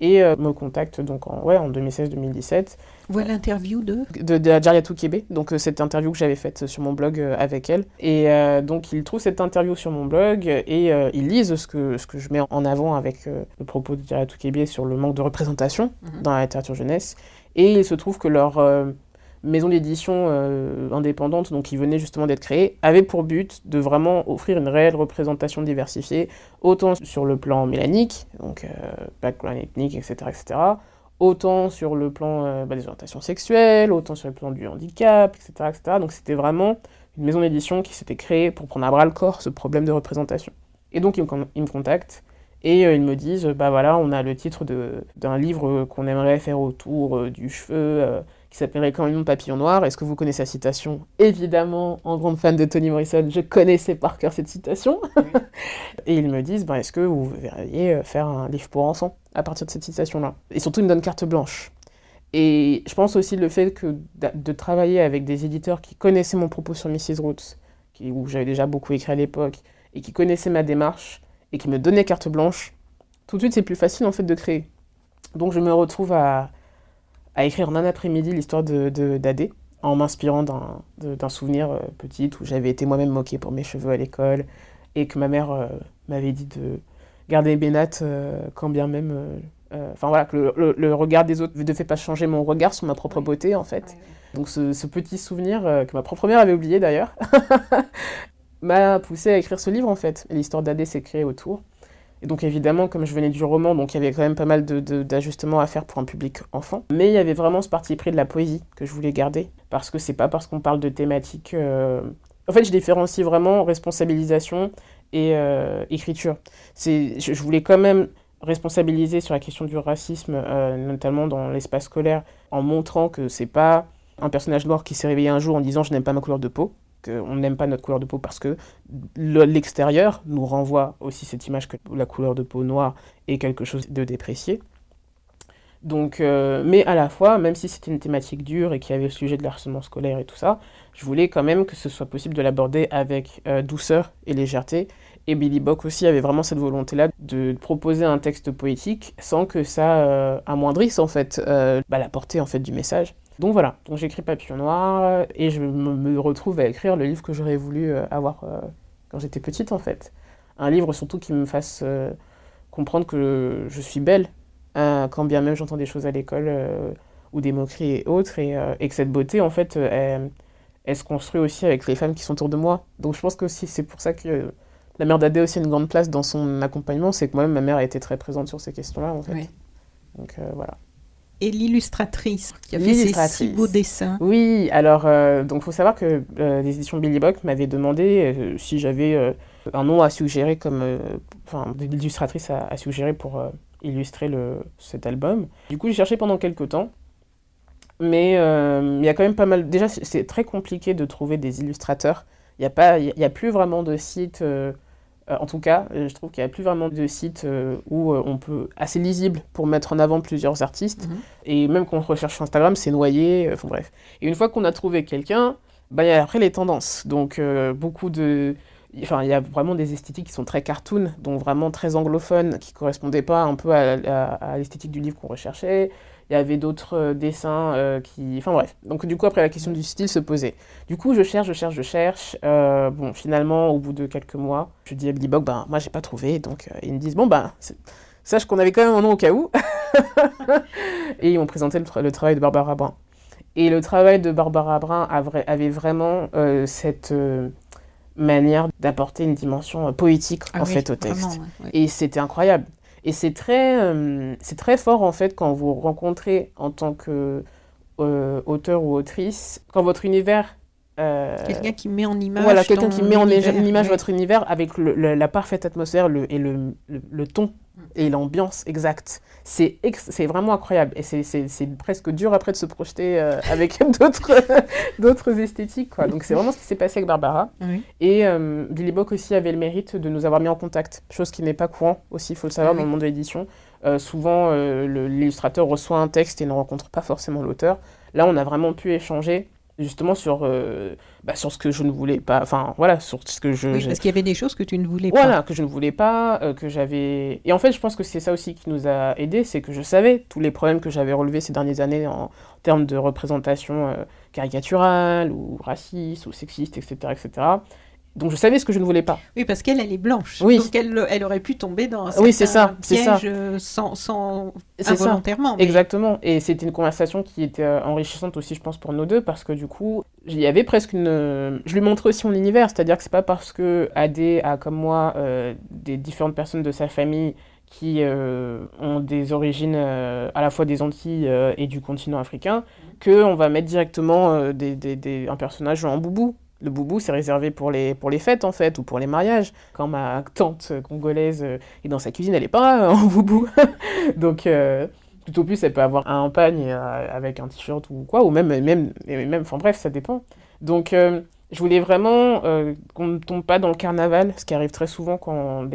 et euh, me contacte donc en, ouais, en 2016-2017. Voilà l'interview de De, de Jariatou Kébé, donc euh, cette interview que j'avais faite sur mon blog euh, avec elle. Et donc ils trouvent cette interview sur mon blog et ils lisent ce que, ce que je mets en avant avec le propos de Jariatou Kébé sur le manque de représentation mhm. dans la littérature jeunesse. Et il se trouve que leur maison d'édition euh, indépendante, donc qui venait justement d'être créée, avait pour but de vraiment offrir une réelle représentation diversifiée, autant sur le plan mélanique, donc euh, background ethnique, etc., etc., autant sur le plan euh, bah, des orientations sexuelles, autant sur le plan du handicap, etc., etc. Donc c'était vraiment une maison d'édition qui s'était créée pour prendre à bras le corps ce problème de représentation. Et donc ils me, contactent et ils me disent, bah voilà, on a le titre d'un livre qu'on aimerait faire autour du cheveu qui s'appellerait Quand le nom papillon noir. Est-ce que vous connaissez la citation? Évidemment, en grande fan de Toni Morrison, je connaissais par cœur cette citation. et ils me disent, ben, est-ce que vous verriez euh, faire un livre pour enfants à partir de cette citation-là? Et surtout, ils me donnent carte blanche. Et je pense aussi le fait que de travailler avec des éditeurs qui connaissaient mon propos sur Mrs. Roots, qui, où j'avais déjà beaucoup écrit à l'époque, et qui connaissaient ma démarche, et qui me donnaient carte blanche, tout de suite c'est plus facile en fait de créer. Donc je me retrouve à, à écrire en un après-midi l'histoire de, d'Adé, en m'inspirant d'un, souvenir euh, petit où j'avais été moi-même moquée pour mes cheveux à l'école et que ma mère euh, m'avait dit de garder mes nattes euh, quand bien même. Enfin voilà, que le, regard des autres ne fait pas changer mon regard sur ma propre beauté en fait. Donc ce, ce, petit souvenir que ma propre mère avait oublié d'ailleurs m'a poussé à écrire ce livre en fait. L'histoire d'Adé s'est créée autour. Et donc évidemment, comme je venais du roman, donc il y avait quand même pas mal d'ajustements à faire pour un public enfant. Mais il y avait vraiment ce parti pris de la poésie que je voulais garder. Parce que c'est pas parce qu'on parle de thématiques... Euh, en fait, je différencie vraiment responsabilisation et euh, écriture. Je, je voulais quand même responsabiliser sur la question du racisme, euh, notamment dans l'espace scolaire, en montrant que c'est pas un personnage noir qui s'est réveillé un jour en disant je n'aime pas ma couleur de peau, qu'on n'aime pas notre couleur de peau parce que l'extérieur nous renvoie aussi cette image que la couleur de peau noire est quelque chose de déprécié. Donc, euh, mais à la fois, même si c'était une thématique dure et qu'il y avait le sujet de l'harcèlement scolaire et tout ça, je voulais quand même que ce soit possible de l'aborder avec euh, douceur et légèreté. Et Billy Bock aussi avait vraiment cette volonté-là de proposer un texte poétique sans que ça euh, amoindrisse en fait bah, la portée en fait du message. Donc voilà, donc j'écris Papillon Noir et je me retrouve à écrire le livre que j'aurais voulu euh, avoir euh, quand j'étais petite en fait. Un livre surtout qui me fasse euh, comprendre que je suis belle, quand bien même j'entends des choses à l'école ou des moqueries et autres, et, que cette beauté en fait, elle, se construit aussi avec les femmes qui sont autour de moi. Donc je pense que c'est pour ça que la mère d'Adé a aussi une grande place dans son accompagnement, c'est que moi-même ma mère a été très présente sur ces questions-là en fait. Donc voilà et l'illustratrice qui a fait ces si beaux dessins. Oui, alors euh, donc faut savoir que euh, les éditions Billy Buck m'avaient demandé euh, si j'avais un nom à suggérer comme enfin d'illustratrice à, suggérer pour illustrer le, cet album. Du coup, j'ai cherché pendant quelques temps. Mais il y a quand même pas mal. Déjà, c'est très compliqué de trouver des illustrateurs. Il n'y a, pas, il y a plus vraiment de sites euh, en tout cas, euh, je trouve qu'il n'y a plus vraiment de sites euh, où on peut assez lisible pour mettre en avant plusieurs artistes. Mhm. Et même quand on recherche sur Instagram, c'est noyé. Enfin bref. Et une fois qu'on a trouvé quelqu'un, bah, il y a après les tendances. Donc beaucoup de Enfin, il y a vraiment des esthétiques qui sont très cartoon, donc vraiment très anglophones, qui correspondaient pas un peu à, l'esthétique du livre qu'on recherchait. Il y avait d'autres euh, dessins euh, qui... Enfin bref. Donc du coup, après, la question du style se posait. Du coup, je cherche, je cherche, je cherche. Euh, bon, finalement, au bout de quelques mois, je dis à Billy Bog, ben, moi, j'ai pas trouvé. Donc, ils me disent, bon, ben, sache qu'on avait quand même un nom au cas où. Et ils m'ont présenté le, travail de Barbara Brun. Et le travail de Barbara Brun avait vraiment cette manière d'apporter une dimension euh, poétique ah en fait au texte. Et c'était incroyable. Et c'est très, euh, très fort en fait quand vous rencontrez en tant que euh, auteur ou autrice, quand votre univers quelqu'un qui met en image voilà quelqu'un qui met en image votre univers avec la parfaite atmosphère le, et le, le, ton et l'ambiance exacte. C'est c'est vraiment incroyable. Et c'est presque dur après de se projeter euh, avec d'autres esthétiques. Quoi. Donc c'est vraiment ce qui s'est passé avec Barbara. Et euh, Billy Bock aussi avait le mérite de nous avoir mis en contact, chose qui n'est pas courant aussi, il faut le savoir, dans le monde de l'édition. Euh, souvent, l'illustrateur reçoit un texte et ne rencontre pas forcément l'auteur. Là, on a vraiment pu échanger justement sur, euh, bah, sur ce que je ne voulais pas. Enfin, voilà, sur ce que je. Oui, parce qu'il y avait des choses que tu ne voulais pas. Voilà, que je ne voulais pas, euh, que j'avais. Et en fait, je pense que c'est ça aussi qui nous a aidés, c'est que je savais tous les problèmes que j'avais relevés ces dernières années en, termes de représentation euh, caricaturale, ou raciste, ou sexiste, etc., etc. Donc je savais ce que je ne voulais pas. Oui, parce qu'elle, elle est blanche. Oui. Donc elle, elle aurait pu tomber dans un oui, c'est ça, piège ça. sans, sans involontairement. Mais... Exactement. Et c'était une conversation qui était euh, enrichissante aussi, je pense, pour nous deux, parce que du coup, il y avait presque une... Je lui montrais aussi mon univers, c'est-à-dire que c'est pas parce que Adé a, comme moi, euh, des différentes personnes de sa famille qui euh, ont des origines à la fois des Antilles et du continent africain, qu'on va mettre directement des, des, des, un personnage en boubou. Le boubou, c'est réservé pour les, pour les fêtes, en fait, ou pour les mariages. Quand ma tante congolaise euh, est dans sa cuisine, elle n'est pas euh, en boubou. Donc, euh, au plus, elle peut avoir un pagne avec un t-shirt ou quoi, ou même, même, même, enfin bref, ça dépend. Donc, je voulais vraiment qu'on ne tombe pas dans le carnaval, ce qui arrive très souvent quand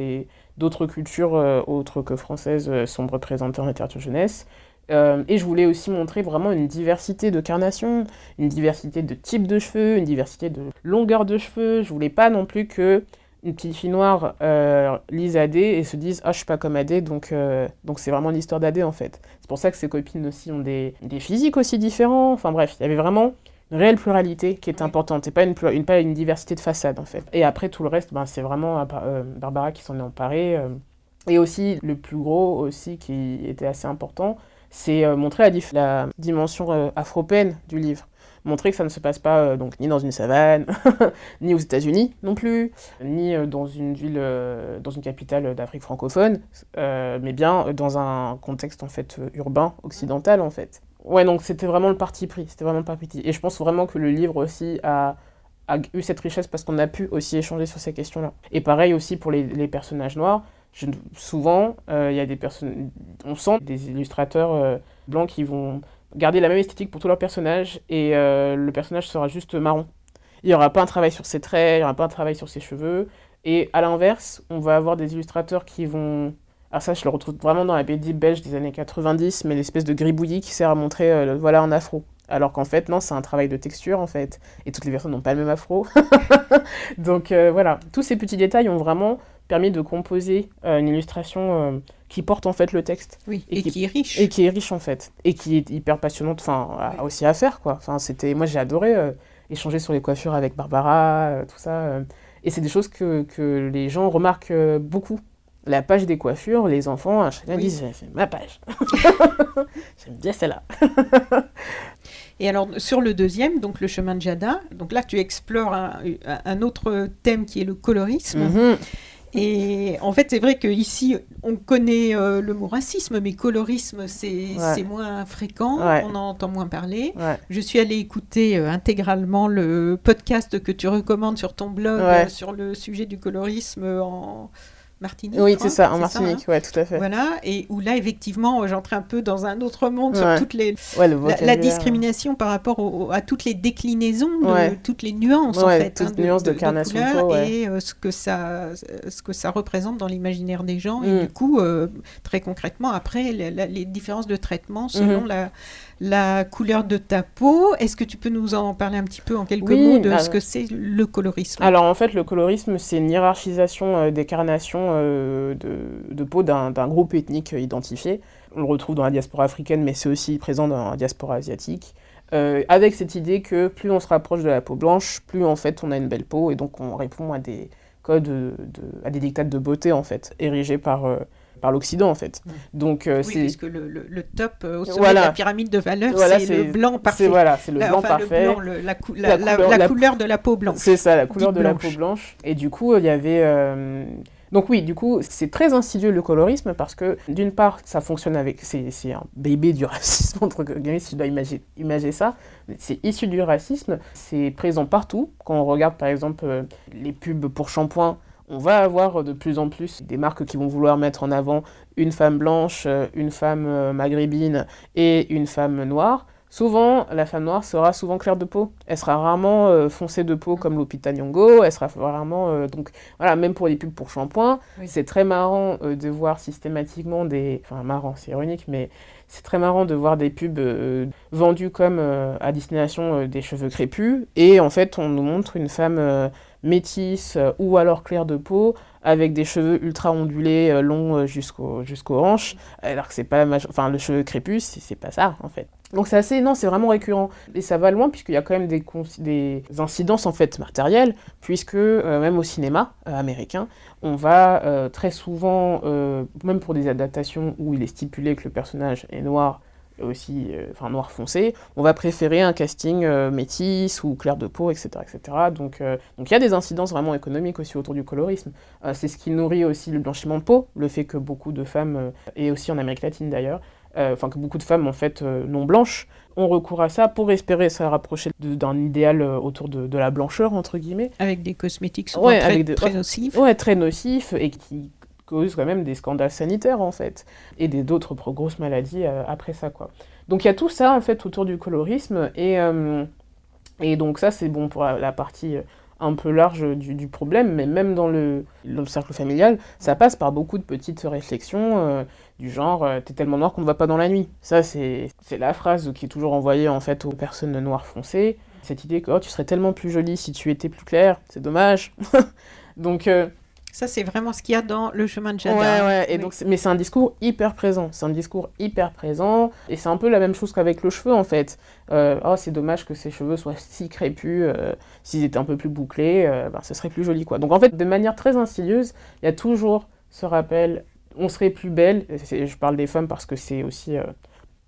d'autres cultures autres que françaises sont représentées en littérature jeunesse. Euh, et je voulais aussi montrer vraiment une diversité de carnations, une diversité de types de cheveux, une diversité de longueur de cheveux. Je voulais pas non plus que une petite fille noire euh, lise Adé et se dise ah je suis pas comme Adé donc euh, donc c'est vraiment l'histoire d'Adé en fait. C'est pour ça que ses copines aussi ont des, des physiques aussi différents. Enfin bref, il y avait vraiment une réelle pluralité qui est importante et pas une, une, pas une diversité de façade en fait. Et après tout le reste, ben, c'est vraiment Barbara qui s'en est emparée. et aussi le plus gros aussi qui était assez important, c'est euh, montrer la, la dimension euh, afropéenne du livre. Montrer que ça ne se passe pas euh, donc ni dans une savane, ni aux États-Unis non plus, ni dans une ville, dans une capitale d'Afrique francophone, mais bien dans un contexte en fait urbain, occidental en fait. Ouais, donc c'était vraiment le parti pris, c'était vraiment le parti pris. Et je pense vraiment que le livre aussi a, eu cette richesse parce qu'on a pu aussi échanger sur ces questions-là. Et pareil aussi pour les personnages noirs souvent, euh, il y a des personnes, on sent des illustrateurs euh, blancs qui vont garder la même esthétique pour tous leurs personnages et euh, le personnage sera juste marron. Il n'y aura pas un travail sur ses traits, il n'y aura pas un travail sur ses cheveux. Et à l'inverse, on va avoir des illustrateurs qui vont. Alors, ça, je le retrouve vraiment dans la BD belge des années 90, mais l'espèce de gribouillis qui sert à montrer, voilà, un afro. Alors qu'en fait, non, c'est un travail de texture, en fait. Et toutes les personnes n'ont pas le même afro. Donc, voilà, tous ces petits détails ont vraiment permis de composer euh, une illustration euh, qui porte en fait le texte. Oui, et, qui, est riche. Et qui est riche en fait. Et qui est hyper passionnante, enfin, aussi à faire quoi. Enfin, c'était, moi j'ai adoré euh, échanger sur les coiffures avec Barbara, tout ça. et c'est des choses que, que, les gens remarquent beaucoup. La page des coiffures, les enfants, à chacun disent c'est ma page. J'aime bien celle-là. Et alors, sur le deuxième, donc le chemin de Jada, donc là, tu explores un, un autre thème qui est le colorisme. Mm-hmm. Et en fait, c'est vrai qu'ici, on connaît euh, le mot racisme, mais colorisme, c'est moins fréquent, on en entend moins parler. Je suis allée écouter euh, intégralement le podcast que tu recommandes sur ton blog euh, sur le sujet du colorisme en Martinique. Oui, c'est ça, en Martinique, hein. tout à fait. Voilà, et où là, effectivement, j'entre un peu dans un autre monde sur toutes les, la, discrimination par rapport à toutes les déclinaisons, toutes les nuances, en fait. Toutes hein, les nuances de, carnation et euh, ce, que ça, ce que ça représente dans l'imaginaire des gens. Et mm. du coup, euh, très concrètement, après, les différences de traitement selon mm-hmm. la la couleur de ta peau. Est-ce que tu peux nous en parler un petit peu en quelques mots de ce que c'est le colorisme? Alors en fait, le colorisme, c'est une hiérarchisation euh, des carnations euh, de, peau d'un groupe ethnique identifié. On le retrouve dans la diaspora africaine, mais c'est aussi présent dans la diaspora asiatique. Euh, avec cette idée que plus on se rapproche de la peau blanche, plus en fait on a une belle peau et donc on répond à des codes, de, à des dictats de beauté en fait, érigés par par l'Occident en fait. Donc euh, oui, c'est que le, le, top euh, au sommet de la pyramide de valeur, c'est le blanc parfait. Voilà, c'est le blanc parfait. la, couleur, de la peau blanche. C'est ça, la couleur de la peau blanche. Et du coup, il y avait euh, donc oui, du coup, c'est très insidieux le colorisme parce que d'une part, ça fonctionne avec, c'est un bébé du racisme entre guillemets, si je dois imaginer, ça. C'est issu du racisme, c'est présent partout. Quand on regarde par exemple les pubs pour shampoing, on va avoir de plus en plus des marques qui vont vouloir mettre en avant une femme blanche, une femme maghrébine et une femme noire. Souvent, la femme noire sera souvent claire de peau. Elle sera rarement euh, foncée de peau comme Lupita Nyong'o. Elle sera rarement euh, donc voilà même pour les pubs pour shampoing. C'est très marrant euh, de voir systématiquement des enfin marrant c'est ironique mais c'est très marrant de voir des pubs vendues comme à destination des cheveux crépus et en fait on nous montre une femme métisse ou alors claire de peau avec des cheveux ultra ondulés longs jusqu'aux jusqu'aux hanches alors que c'est pas enfin le cheveu crépus c'est pas ça en fait. Donc c'est assez, non, c'est vraiment récurrent. Et ça va loin puisqu'il y a quand même des, des incidences en fait matérielles, puisque euh, même au cinéma euh, américain, on va euh, très souvent, même pour des adaptations où il est stipulé que le personnage est noir, aussi, enfin noir foncé, on va préférer un casting métis ou clair de peau, etc. etc. Donc donc il y a des incidences vraiment économiques aussi autour du colorisme. c'est ce qui nourrit aussi le blanchiment de peau, le fait que beaucoup de femmes, et aussi en Amérique latine d'ailleurs, euh, enfin que beaucoup de femmes en fait euh, non blanches ont recours à ça pour espérer se rapprocher d'un idéal euh, autour de, la blancheur entre guillemets. Avec des cosmétiques souvent très, très nocifs. Ouais, très nocifs et qui causent quand même des scandales sanitaires en fait et d'autres grosses maladies après ça quoi. Donc il y a tout ça en fait autour du colorisme et et donc ça c'est bon pour la partie un peu large du, problème, mais même dans le, le, cercle familial, ça passe par beaucoup de petites réflexions euh, du genre euh, T'es tellement noir qu'on ne va pas dans la nuit ». Ça, c'est la phrase qui est toujours envoyée en fait aux personnes noires foncées. Cette idée que oh, tu serais tellement plus jolie si tu étais plus clair, c'est dommage. Donc... Euh, ça, c'est vraiment ce qu'il y a dans le chemin de Jada. Ouais, ouais. Et donc, mais c'est un discours hyper présent. C'est un discours hyper présent. Et c'est un peu la même chose qu'avec le cheveu, en fait. Euh, oh, c'est dommage que ses cheveux soient si crépus. Euh, s'ils étaient un peu plus bouclés, euh, ben, ce serait plus joli, quoi. Donc, en fait, de manière très insidieuse, il y a toujours ce rappel on serait plus belle. Je parle des femmes parce que c'est aussi,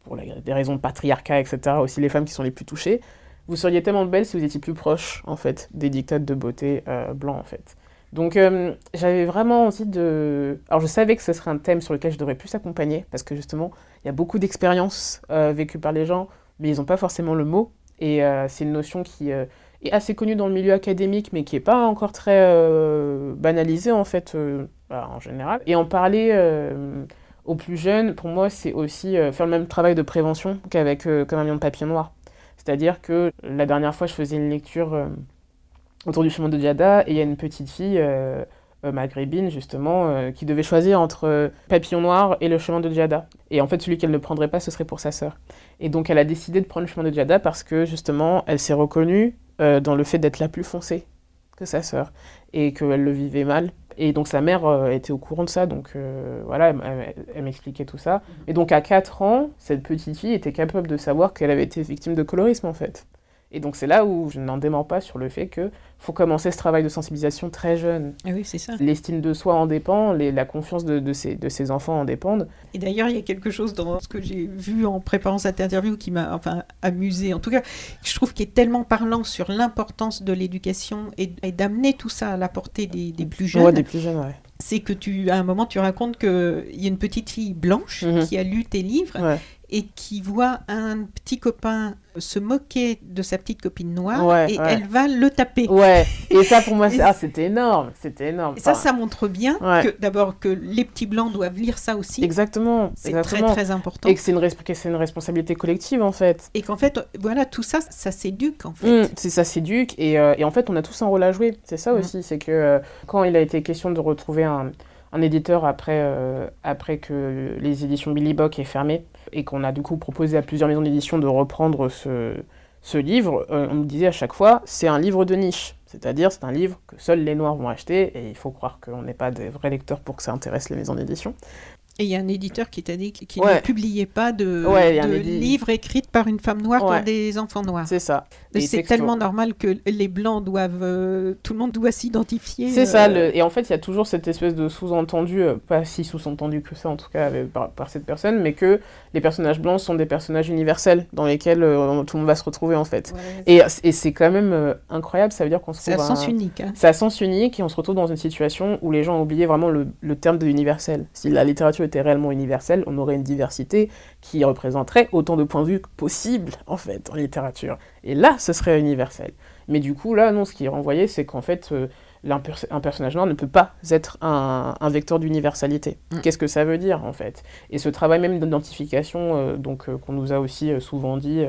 pour des raisons de patriarcat, etc., aussi les femmes qui sont les plus touchées. Vous seriez tellement belle si vous étiez plus proche, en fait, des dictats de beauté blancs, en fait. Donc euh, j'avais vraiment envie de... Alors je savais que ce serait un thème sur lequel je devrais plus accompagner, parce que justement, il y a beaucoup d'expériences euh, vécues par les gens, mais ils n'ont pas forcément le mot. Et euh, c'est une notion qui est assez connue dans le milieu académique, mais qui n'est pas encore très banalisée en fait, bah, en général. Et en parler aux plus jeunes, pour moi, c'est aussi faire le même travail de prévention qu'avec Comme un million de papier noir. C'est-à-dire que la dernière fois, je faisais une lecture autour du chemin de Diada, et il y a une petite fille euh, euh, maghrébine, justement, euh, qui devait choisir entre Papillon Noir et le chemin de Diada. Et en fait, celui qu'elle ne prendrait pas, ce serait pour sa sœur. Et donc, elle a décidé de prendre le chemin de Diada parce que, justement, elle s'est reconnue dans le fait d'être la plus foncée que sa sœur, et qu'elle le vivait mal. Et donc sa mère était au courant de ça, donc voilà, elle, m'expliquait tout ça. Et donc à 4 ans, cette petite fille était capable de savoir qu'elle avait été victime de colorisme en fait. Et donc c'est là où je n'en dément pas sur le fait que faut commencer ce travail de sensibilisation très jeune. Ah oui, c'est ça. L'estime de soi en dépend, la confiance de, de, ces enfants en dépendent. Et d'ailleurs, il y a quelque chose dans ce que j'ai vu en préparant cette interview qui m'a enfin amusé. En tout cas, je trouve qu'il est tellement parlant sur l'importance de l'éducation et, d'amener tout ça à la portée des, des plus jeunes. Ouais, des plus jeunes, ouais c'est que tu, à un moment, tu racontes qu'il y a une petite fille blanche mhm. qui a lu tes livres et qui voit un petit copain se moquer de sa petite copine noire et elle va le taper. Ouais, et ça pour moi, ah, c'était énorme, c'était énorme. Et ça, ça montre bien que d'abord que les petits blancs doivent lire ça aussi. Exactement. C'est très très important. Et que c'est une, une, responsabilité collective en fait. Et qu'en fait, voilà, tout ça, ça s'éduque en fait. Mmh, c'est ça s'éduque et, euh, et, en fait, on a tous un rôle à jouer. C'est ça mmh. aussi, c'est que euh, quand il a été question de retrouver un, un éditeur après, euh, après que les éditions Billy Bock aient fermé et qu'on a du coup proposé à plusieurs maisons d'édition de reprendre ce, ce livre, euh, on nous disait à chaque fois, c'est un livre de niche. C'est-à-dire, c'est un livre que seuls les Noirs vont acheter, et il faut croire qu'on n'est pas des vrais lecteurs pour que ça intéresse les maisons d'édition. Et il y a un éditeur qui t'a dit qu'il ne publiait pas de, livres écrits par une femme noire pour des enfants noirs. C'est ça. C'est tellement normal que les blancs doivent, euh, tout le monde doit s'identifier. C'est ça. Euh, et en fait, il y a toujours cette espèce de sous-entendu, euh, pas si sous-entendu que ça en tout cas par, cette personne, mais que les personnages blancs sont des personnages universels dans lesquels tout le monde va se retrouver en fait. et, et c'est quand même incroyable. Ça veut dire qu'on se retrouve. C'est à sens unique. Hein. C'est à sens unique et on se retrouve dans une situation où les gens ont oublié vraiment le, le terme de universel. Si la littérature était réellement universelle, on aurait une diversité qui représenterait autant de points de vue possibles, en fait, en littérature. Et là, ce serait universel. Mais du coup, là, non, ce qui est renvoyé, c'est qu'en fait, euh, un personnage noir ne peut pas être un, vecteur d'universalité. Mm. Qu'est-ce que ça veut dire en fait? Et ce travail même d'identification, euh, donc euh, qu'on nous a aussi souvent dit,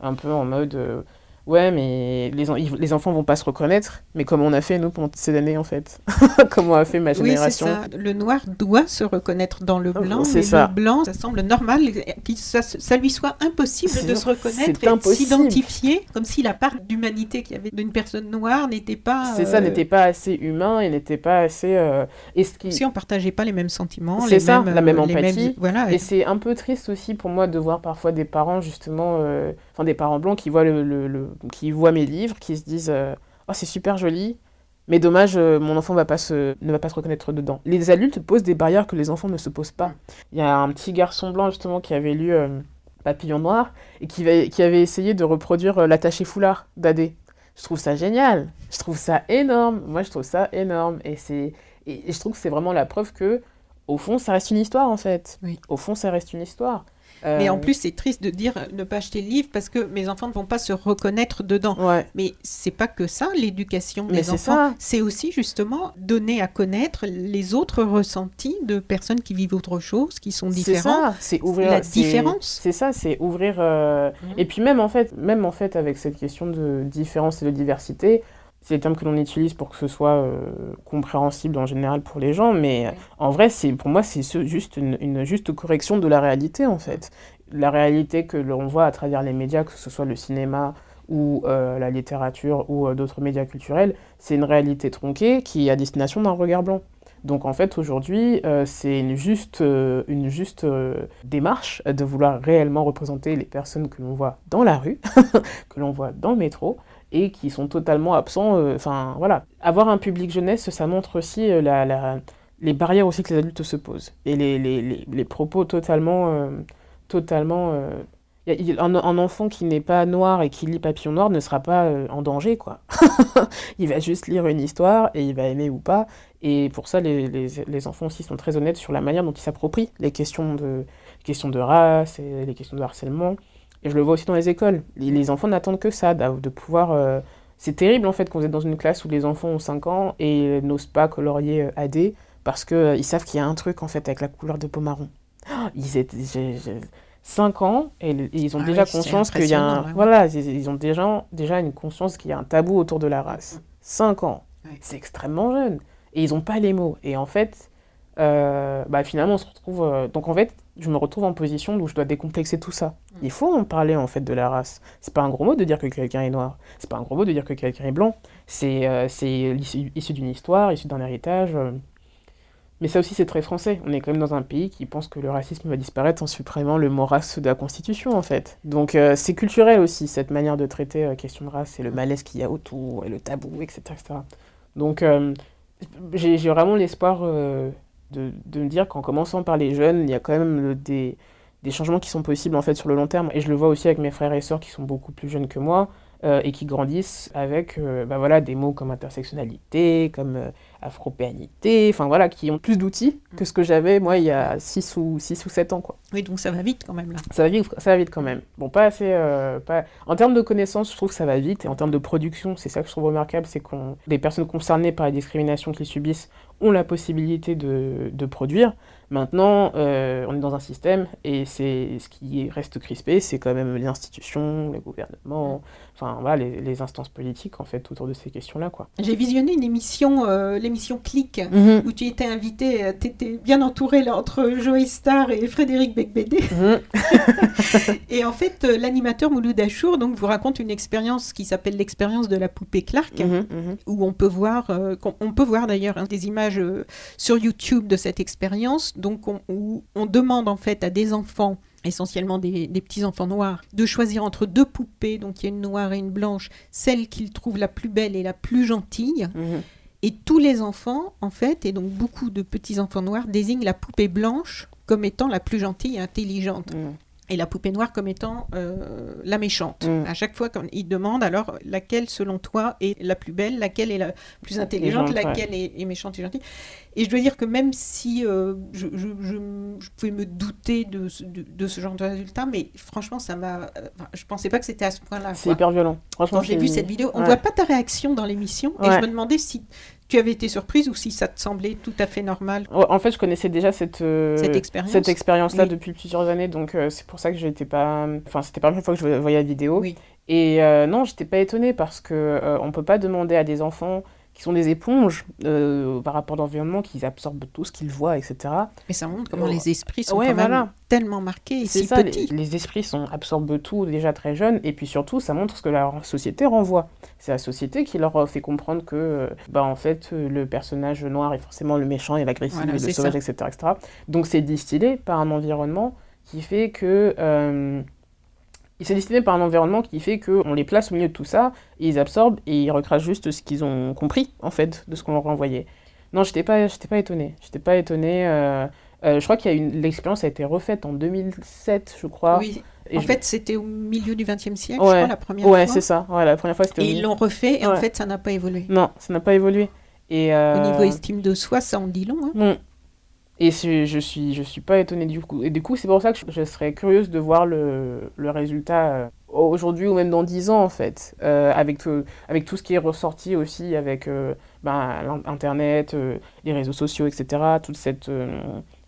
un peu en mode Ouais, mais les, les enfants vont pas se reconnaître. Mais comment on a fait, nous, pendant ces années, en fait Comment a fait ma génération oui, ça. Le noir doit se reconnaître dans le blanc, mais ça. le blanc, ça semble normal, que ça, ça lui soit impossible de se reconnaître et de s'identifier, comme si la part d'humanité qu'il y avait d'une personne noire n'était pas... C'est ça, euh, n'était pas assez humain et n'était pas assez... Euh... Et ce qui... Si on partageait pas les mêmes sentiments, c'est ça, mêmes, la même euh, empathie. Voilà, et, c'est un peu triste aussi pour moi de voir parfois des parents, justement, euh, enfin des parents blancs qui voient le, le qui voient mes livres, qui se disent euh, Oh, c'est super joli, mais dommage, euh, mon enfant va pas se, ne va pas se reconnaître dedans. Les adultes posent des barrières que les enfants ne se posent pas. Il y a un petit garçon blanc, justement, qui avait lu euh, Papillon Noir et qui, qui, avait essayé de reproduire l'attaché foulard d'Adé. Je trouve ça génial. Je trouve ça énorme. Moi, je trouve ça énorme. Et, c'est, et, je trouve que c'est vraiment la preuve que, au fond, ça reste une histoire, en fait. Oui. Au fond, ça reste une histoire. Mais en euh, plus, c'est triste de dire ne pas acheter le livre parce que mes enfants ne vont pas se reconnaître dedans. Mais c'est pas que ça, l'éducation des enfants. C'est aussi justement donner à connaître les autres ressentis de personnes qui vivent autre chose, qui sont différentes. C'est ouvrir la différence. C'est ça, c'est ouvrir. Euh, mhm. Et puis même en fait, même en fait avec cette question de différence et de diversité, c'est les termes que l'on utilise pour que ce soit euh, compréhensible en général pour les gens, mais en vrai, c'est pour moi, c'est juste une, juste correction de la réalité, en fait. La réalité que l'on voit à travers les médias, que ce soit le cinéma ou euh, la littérature ou euh, d'autres médias culturels, c'est une réalité tronquée qui est à destination d'un regard blanc. Donc en fait, aujourd'hui, c'est une juste, une juste démarche de vouloir réellement représenter les personnes que l'on voit dans la rue, que l'on voit dans le métro, et qui sont totalement absents. Euh, enfin, voilà. Avoir un public jeunesse, ça montre aussi euh, les barrières aussi que les adultes se posent. Et les, propos totalement... Euh, totalement un, enfant qui n'est pas noir et qui lit Papillon Noir ne sera pas en danger, quoi. il va juste lire une histoire et il va aimer ou pas. Et pour ça, les enfants aussi sont très honnêtes sur la manière dont ils s'approprient les questions de, questions de race et les questions de harcèlement. Et je le vois aussi dans les écoles. Les, enfants n'attendent que ça, de pouvoir... Euh, c'est terrible en fait quand vous êtes dans une classe où les enfants ont 5 ans et n'osent pas colorier euh, AD parce qu'ils euh, ils savent qu'il y a un truc en fait avec la couleur de peau marron. ils étaient... 5 ans et, ils ont ah déjà conscience qu'il y a un... Voilà, ils, ont déjà, déjà une conscience qu'il y a un tabou autour de la race. 5 ans. C'est extrêmement jeune. Et ils n'ont pas les mots. Et en fait, bah, finalement, on se retrouve... donc en fait, je me retrouve en position où je dois décomplexer tout ça. Mm. Il faut en parler en fait de la race. C'est pas un gros mot de dire que quelqu'un est noir. C'est pas un gros mot de dire que quelqu'un est blanc. C'est euh, issu d'une histoire, issu d'un héritage. Euh. Mais ça aussi c'est très français. On est quand même dans un pays qui pense que le racisme va disparaître en supprimant le mot race de la Constitution en fait. Donc euh, c'est culturel aussi cette manière de traiter la question de race et le malaise qu'il y a autour et le tabou, etc. etc. Donc j'ai vraiment l'espoir de, me dire qu'en commençant par les jeunes, il y a quand même des, des, changements qui sont possibles en fait sur le long terme. Et je le vois aussi avec mes frères et sœurs qui sont beaucoup plus jeunes que moi euh, et qui grandissent avec euh, bah voilà, des mots comme intersectionnalité, comme euh, afropéanité, enfin voilà, qui ont plus d'outils que ce que j'avais moi il y a 6 ou, 6 ou 7 ans. Quoi. Oui, donc ça va vite quand même là. Ça va vite, ça va vite quand même. Bon, pas assez. pas... En termes de connaissances, je trouve que ça va vite, et en termes de production, c'est ça que je trouve remarquable, c'est que les personnes concernées par les discriminations qu'ils subissent ont la possibilité de, de produire. Maintenant, euh, on est dans un système et c'est ce qui reste crispé, c'est quand même les institutions, les gouvernements, enfin voilà, les, instances politiques en fait autour de ces questions-là quoi. J'ai visionné une émission, euh, l'émission Click, mhm. où tu étais invité, euh, tu étais bien entouré là, entre Joey Star et Frédéric Becbédé. Mhm. et en fait, l'animateur Mouloud Achour donc vous raconte une expérience qui s'appelle l'expérience de la poupée Clark, mhm, où on peut voir, on peut voir d'ailleurs hein, des images sur YouTube de cette expérience donc on, où on demande en fait à des enfants essentiellement des, petits enfants noirs, de choisir entre deux poupées, donc il y a une noire et une blanche, celle qu'ils trouvent la plus belle et la plus gentille. Mhm. Et tous les enfants, en fait, et donc beaucoup de petits enfants noirs, désignent la poupée blanche comme étant la plus gentille et intelligente. Mhm et la poupée noire comme étant euh, la méchante. Mm. À chaque fois, quand il demande alors laquelle, selon toi, est la plus belle, laquelle est la plus intelligente, laquelle est, méchante et gentille. Et je dois dire que même si euh, je, je, je, pouvais me douter de, de, ce genre de résultat, mais franchement, ça m'a. je pensais pas que c'était à ce point-là. C'est hyper violent. Franchement, quand j'ai vu cette vidéo, on ne voit pas ta réaction dans l'émission, et je me demandais si tu avais été surprise ou si ça te semblait tout à fait normal. En fait, je connaissais déjà cette, euh, cette expérience. Cette expérience-là depuis plusieurs années, donc euh, c'est pour ça que j'étais pas. Enfin, c'était pas la première fois que je voyais la vidéo. Oui. Et euh, non, j'étais pas étonnée parce que on peut pas demander à des enfants qui sont des éponges euh, par rapport à l'environnement, qui absorbent tout ce qu'ils voient, etc. Mais ça montre comment les esprits sont Ouais, quand même voilà. tellement marqués et C'est si ça, petits. les, les esprits sont, absorbent tout déjà très jeunes, et puis surtout, ça montre ce que la société renvoie. C'est la société qui leur fait comprendre que, euh, bah, en fait, euh, le personnage noir est forcément le méchant et l'agressif, Voilà, le sauvage, etc., etc. Donc c'est distillé par un environnement qui fait que... Euh, c'est distillé par un environnement qui fait qu'on les place au milieu de tout ça, et ils absorbent, et ils recrachent juste ce qu'ils ont compris, en fait, de ce qu'on leur renvoyait. Non, j'étais pas, j'étais pas étonnée. J'étais pas étonnée... euh, euh, je crois qu'il y a une l'expérience a été refaite en 2007, je crois. Oui. Et en je- fait, c'était au milieu du XXe siècle, je Ouais. crois, la première ouais, fois. c'est ça. Ouais, la première fois c'était. Et ils l'ont refait et en Ouais. fait, ça n'a pas évolué. Non, ça n'a pas évolué. Et euh, Au niveau estime de soi, ça en dit long. hein. Non. Et je, suis je suis pas étonnée du coup. Et du coup, c'est pour ça que je, je serais curieuse de voir le, le résultat euh, aujourd'hui ou même dans 10 ans en fait, Euh, avec tout, avec tout ce qui est ressorti aussi avec euh, ben, internet, euh, les réseaux sociaux, etc. Toute cette euh,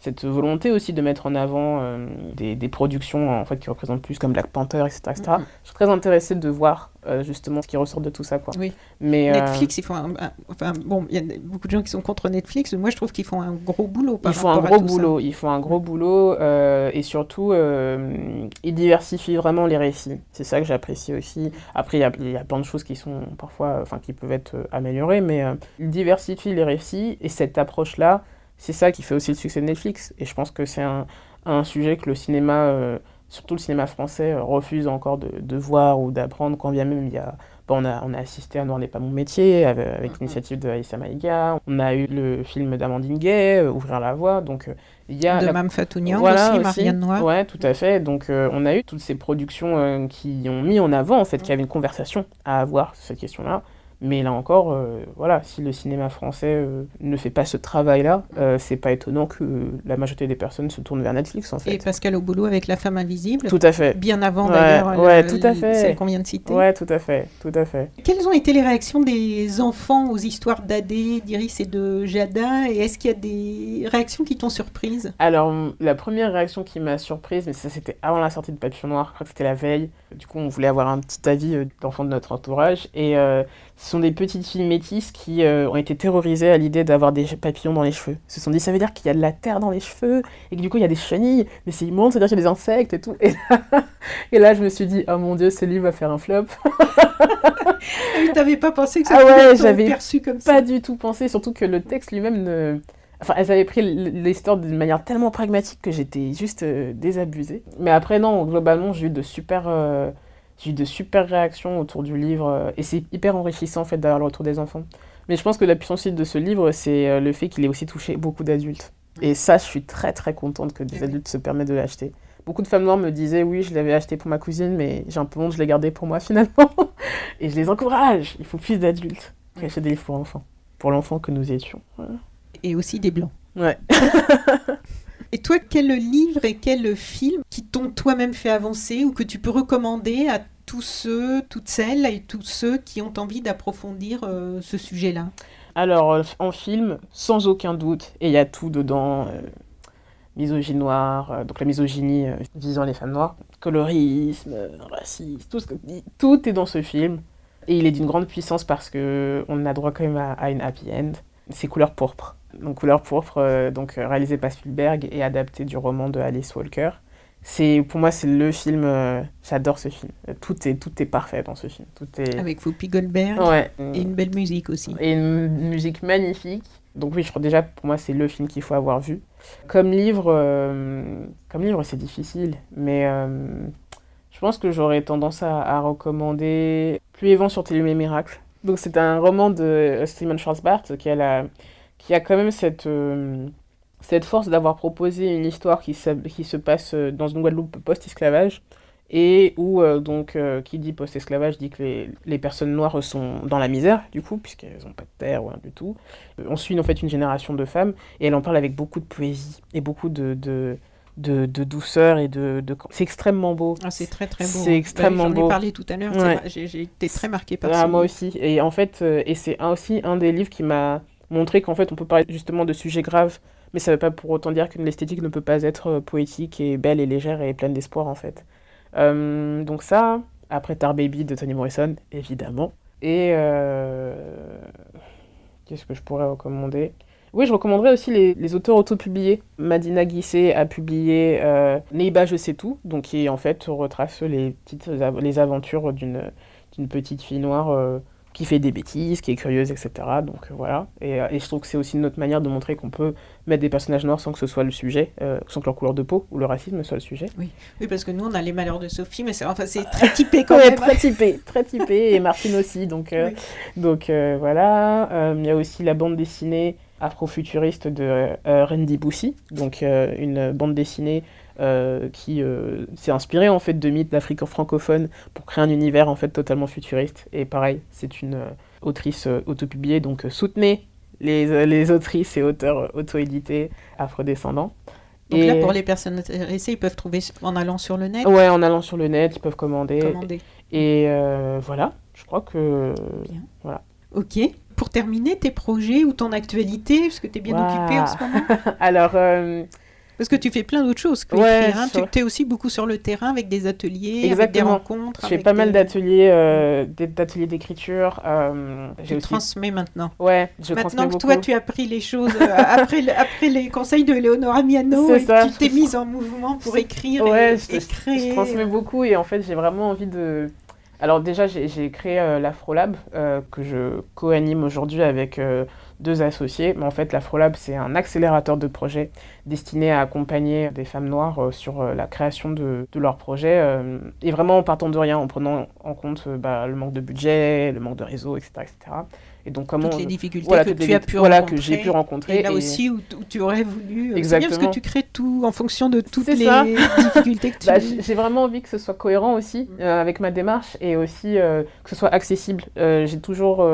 cette volonté aussi de mettre en avant euh, des, des productions en fait qui représentent plus comme Black Panther, etc. etc. Mhm. Je suis très intéressée de voir euh, justement ce qui ressort de tout ça quoi. Oui. Mais euh, Netflix, ils font un, un- enfin bon, il y a beaucoup de gens qui sont contre Netflix, mais moi je trouve qu'ils font un gros boulot. Par Ils font un gros boulot, ils font un gros boulot et surtout ils diversifient vraiment les récits. C'est ça que j'apprécie aussi. Après il y y a plein de choses qui sont parfois, enfin qui peuvent être améliorées, mais ils diversifient les récits et cette approche-là, c'est ça qui fait aussi le succès de Netflix. Et je pense que c'est un, un sujet que le cinéma, euh, surtout le cinéma français, euh, refuse encore de, de voir ou d'apprendre quand bien même il y a Bon, on, a, on a assisté à Noir n'est pas mon métier avec, avec l'initiative de Aïssa Maïga. On a eu le film d'Amandine Gay, euh, Ouvrir la voie. Donc, il y a De la- Mme Fatounian Voilà, aussi, Marianne Noir. Ouais, tout à fait. Donc, euh, on a eu toutes ces productions euh, qui ont mis en avant, en fait, qu'il y avait une conversation à avoir sur cette question-là. Mais là encore, euh, voilà, si le cinéma français euh, ne fait pas ce travail-là, euh, c'est pas étonnant que la majorité des personnes se tournent vers Netflix, en fait. Et Pascal Auboulot avec La femme invisible. Tout à fait. Bien avant Ouais, d'ailleurs ouais, le- tout à fait. celle qu'on vient de citer. Ouais, tout à fait, tout à fait. Quelles ont été les réactions des enfants aux histoires d'Adé, d'Iris et de Jada Et est-ce qu'il y a des réactions qui t'ont surprise? Alors, la première réaction qui m'a surprise, mais ça c'était avant la sortie de Papillon Noir, je crois que c'était la veille. Du coup, on voulait avoir un petit avis euh, d'enfants de notre entourage. Et euh, ce sont des petites filles métisses qui euh, ont été terrorisées à l'idée d'avoir des papillons dans les cheveux. Ils se sont dit, ça veut dire qu'il y a de la terre dans les cheveux, et que du coup, il y a des chenilles, mais c'est immonde, ça veut dire qu'il y a des insectes et tout. Et là, et là, je me suis dit, oh mon dieu, ce livre va faire un flop. Tu n'avais pas pensé que ça Ah ouais, j'avais perçu comme ça? pas du tout pensé, surtout que le texte lui-même ne... Enfin, elles avaient pris l'histoire d'une manière tellement pragmatique que j'étais juste euh, désabusée. Mais après, non, globalement, j'ai eu de super... euh, J'ai eu de super réactions autour du livre euh, et c'est hyper enrichissant en fait d'avoir le retour des enfants. Mais je pense que la puissance de ce livre, c'est euh, le fait qu'il ait aussi touché beaucoup d'adultes. Et ça, je suis très très contente que des Eh adultes se permettent de l'acheter. Beaucoup de femmes noires me disaient oui, je l'avais acheté pour ma cousine, mais j'ai un peu honte, je l'ai gardé pour moi finalement. Et je les encourage. Il faut plus d'adultes qui achètent des livres pour enfants. Pour l'enfant que nous étions. Voilà. Et aussi des blancs. Ouais. Et toi, quel livre et quel film qui t'ont toi-même fait avancer ou que tu peux recommander à tous ceux, toutes celles et tous ceux qui ont envie d'approfondir euh, ce sujet-là? Alors, euh, en film, sans aucun doute, et il y a tout dedans. euh, misogynie noire, euh, donc la misogynie visant les femmes noires, colorisme, racisme, tout, ce que- tout est dans ce film. Et il est d'une grande puissance parce que on a droit quand même à, à une happy end. C'est Couleur pourpre. Donc Couleur pourpre, euh, donc euh, réalisé par Spielberg et adapté du roman de Alice Walker. C'est pour moi c'est le film. euh, J'adore ce film. Tout est tout est parfait dans ce film. Tout est. Avec Whoopi Goldberg Ouais. et une belle musique aussi. Et une musique magnifique. Donc oui, je crois déjà pour moi c'est le film qu'il faut avoir vu. Comme livre, euh, comme livre c'est difficile, mais euh, je pense que j'aurais tendance à, à recommander Plus et vent sur Télé Miracle. Donc c'est un roman de Simon Schwarzbart qui a la, qui a quand même cette euh, cette force d'avoir proposé une histoire qui, se- qui se passe euh, dans une Guadeloupe post-esclavage et où euh, donc euh, qui dit post-esclavage dit que les, les personnes noires sont dans la misère du coup puisqu'elles n'ont pas de terre ou rien du tout. On suit en fait une génération de femmes et elle en parle avec beaucoup de poésie et beaucoup de, de, de, de douceur et de, de... c'est extrêmement beau. Ah, c'est très très beau. C'est extrêmement J'en beau. ai parlé tout à l'heure. Ouais. J'ai été très marquée par Ah, ça. moi aussi. Et en fait, euh, et c'est aussi un des livres qui m'a montrer qu'en fait on peut parler justement de sujets graves, mais ça ne veut pas pour autant dire qu'une esthétique ne peut pas être poétique et belle et légère et pleine d'espoir en fait. donc ça, après Tar Baby de Toni Morrison, évidemment. Et qu'est-ce que je pourrais recommander? Oui, je recommanderais aussi les, auteurs autopubliés. Madina Guissé a publié euh, Neiba Je sais tout, donc qui en fait retrace les, petites, les aventures d'une petite fille noire euh, qui fait des bêtises, qui est curieuse, etc. Donc euh, voilà. Et, et, je trouve que c'est aussi une autre manière de montrer qu'on peut mettre des personnages noirs sans que ce soit le sujet, sans que leur couleur de peau ou le racisme soit le sujet. Oui, oui parce que nous, on a les malheurs de Sophie, mais c'est enfin, très typé quand même. très typé, très typé, et Martine aussi. Donc, donc voilà. Il y a aussi la bande dessinée afrofuturiste de euh, Randy Boussy, donc euh, une bande dessinée euh, qui s'est inspirée en fait de mythes d'Afrique francophone pour créer un univers en fait totalement futuriste. Et pareil, c'est une autrice autopubliée, donc soutenez les, les autrices et auteurs auto-édités afrodescendants. Donc là, pour les personnes intéressées, ils peuvent trouver en allant sur le net? Ouais, en allant sur le net, ils peuvent commander. commander. Et voilà, je crois que... Bien. Voilà. Ok pour terminer, tes projets ou ton actualité, parce que tu es bien occupée en ce moment? Alors. Parce que tu fais plein d'autres choses que ouais, hein. Tu es aussi beaucoup sur le terrain avec des ateliers, avec des rencontres. Je fais pas mal d'ateliers euh, d'ateliers d'écriture. Euh, je transmets maintenant. Ouais, je Maintenant que toi, tu as pris les choses euh, après, après les conseils de Léonora Miano et tu t'es mise en mouvement pour écrire et, je, créer. Je transmets beaucoup et en fait, j'ai vraiment envie de alors déjà, j'ai créé l'Afrolab, que je co-anime aujourd'hui avec deux associés. Mais en fait, l'Afrolab, c'est un accélérateur de projets destiné à accompagner des femmes noires sur la création de, de leurs projets. et vraiment en partant de rien, en prenant en compte bah, le manque de budget, le manque de réseau, etc. etc. Et donc comment toutes les difficultés que tu as pu voilà, que j'ai pu rencontrer. Et là aussi où, tu aurais voulu. Exactement. Bien parce que tu crées tout en fonction de toutes les difficultés que tu. Bah, j'ai vraiment envie que ce soit cohérent aussi mm. euh, avec ma démarche et aussi euh, que ce soit accessible. Euh, j'ai toujours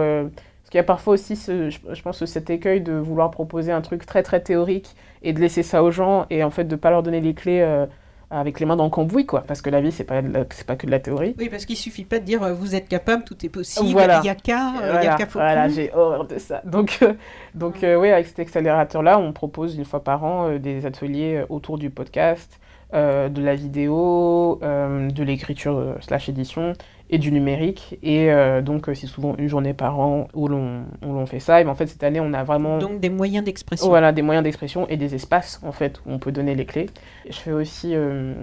parce qu'il y a parfois aussi, ce, je, pense, cet écueil de vouloir proposer un truc très très théorique et de laisser ça aux gens et en fait de pas leur donner les clés avec les mains dans le cambouis, quoi. Parce que la vie, c'est pas, c'est pas que de la théorie. Oui, parce qu'il suffit pas de dire euh, vous êtes capable, tout est possible, il voilà. y a qu'à, il y a qu'à Voilà, j'ai horreur de ça. Donc, euh, donc euh, oui, avec cet accélérateur-là, on propose une fois par an des ateliers autour du podcast, de la vidéo, de l'écriture slash édition et du numérique. Et euh, donc, euh, c'est souvent une journée par an où l'on fait ça. Et ben, en fait, cette année, on a vraiment. Donc, des moyens d'expression. Voilà, des moyens d'expression et des espaces, en fait, où on peut donner les clés. Je fais aussi euh,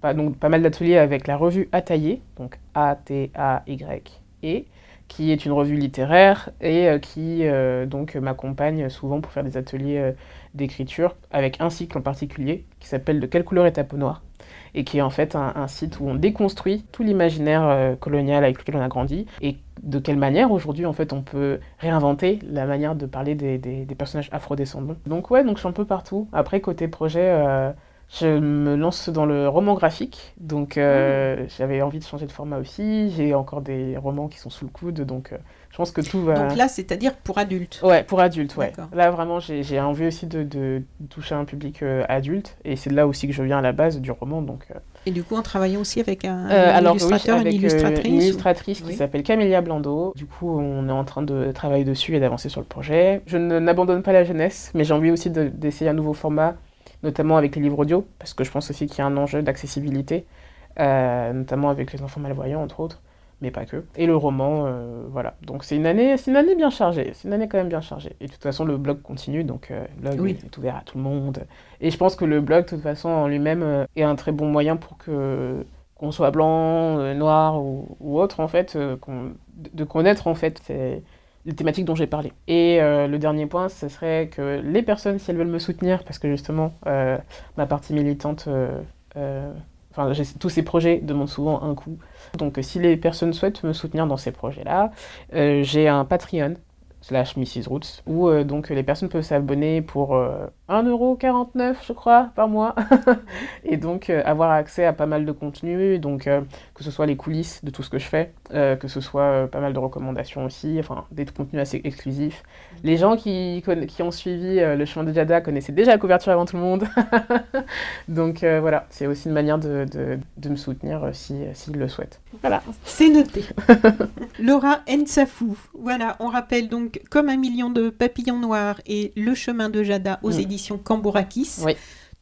pas, donc, pas mal d'ateliers avec la revue Ataillé, donc A-T-A-Y-E, qui est une revue littéraire et qui donc m'accompagne souvent pour faire des ateliers d'écriture avec un cycle en particulier qui s'appelle De quelle couleur est ta peau noire? Et qui est en fait un, site où on déconstruit tout l'imaginaire euh, colonial avec lequel on a grandi et de quelle manière aujourd'hui en fait on peut réinventer la manière de parler des, des, personnages afrodescendants. Donc ouais, donc je suis un peu partout. Après côté projet, euh, je me lance dans le roman graphique, donc euh, mmh. j'avais envie de changer de format aussi. J'ai encore des romans qui sont sous le coude, donc je pense que tout va. Donc là, c'est-à-dire pour adultes Ouais, pour adultes, ouais. Là, vraiment, j'ai envie aussi de, de, toucher un public euh, adulte. Et c'est là aussi que je viens à la base du roman. Donc, euh. Et du coup, en travaillant aussi avec un, euh, illustrateur, une illustratrice Une illustratrice qui s'appelle Camélia Blando. Du coup, on est en train de travailler dessus et d'avancer sur le projet. Je n'abandonne pas la jeunesse, mais j'ai envie aussi d'essayer un nouveau format, notamment avec les livres audio, parce que je pense aussi qu'il y a un enjeu d'accessibilité, notamment avec les enfants malvoyants, entre autres mais pas que. Et le roman, euh, voilà. Donc c'est une année, c'est une année bien chargée. C'est une année quand même bien chargée. Et de toute façon, le blog continue, donc euh, le blog est ouvert à tout le monde. Et je pense que le blog, de toute façon, en lui-même, euh, est un très bon moyen pour que qu'on soit blanc, noir ou, autre, en fait, de connaître en fait les thématiques dont j'ai parlé. Et le dernier point, ce serait que les personnes, si elles veulent me soutenir, parce que justement, ma partie militante Tous ces projets demandent souvent un coût. Donc, si les personnes souhaitent me soutenir dans ces projets-là, euh, j'ai un Patreon slash Mrs. Roots, où euh, donc les personnes peuvent s'abonner pour euh, 1,49€ je crois par mois, et donc euh, avoir accès à pas mal de contenu, donc que ce soit les coulisses de tout ce que je fais, que ce soit pas mal de recommandations aussi, enfin des contenus assez exclusifs. Les gens qui, qui ont suivi le chemin de Jada connaissaient déjà la couverture avant tout le monde, donc voilà, c'est aussi une manière de, de, de me soutenir s'ils si, le souhaitent. Voilà. C'est noté. Laura Ensafou, Voilà, on rappelle donc Comme un million de papillons noirs et Le chemin de Jada aux Mm. éditions Cambourakis. Oui.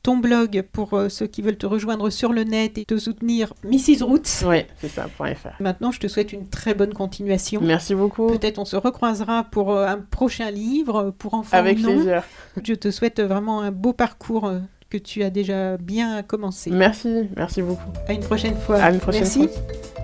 Ton blog pour euh, ceux qui veulent te rejoindre sur le net et te soutenir, Mrs. Roots. Oui, c'est ça, .fr. Maintenant, je te souhaite une très bonne continuation. Merci beaucoup. Peut-être on se recroisera pour euh, un prochain livre, pour enfants Avec non. plaisir. Je te souhaite vraiment un beau parcours euh, que tu as déjà bien commencé. Merci, merci beaucoup. À une prochaine fois. À une prochaine Merci. fois.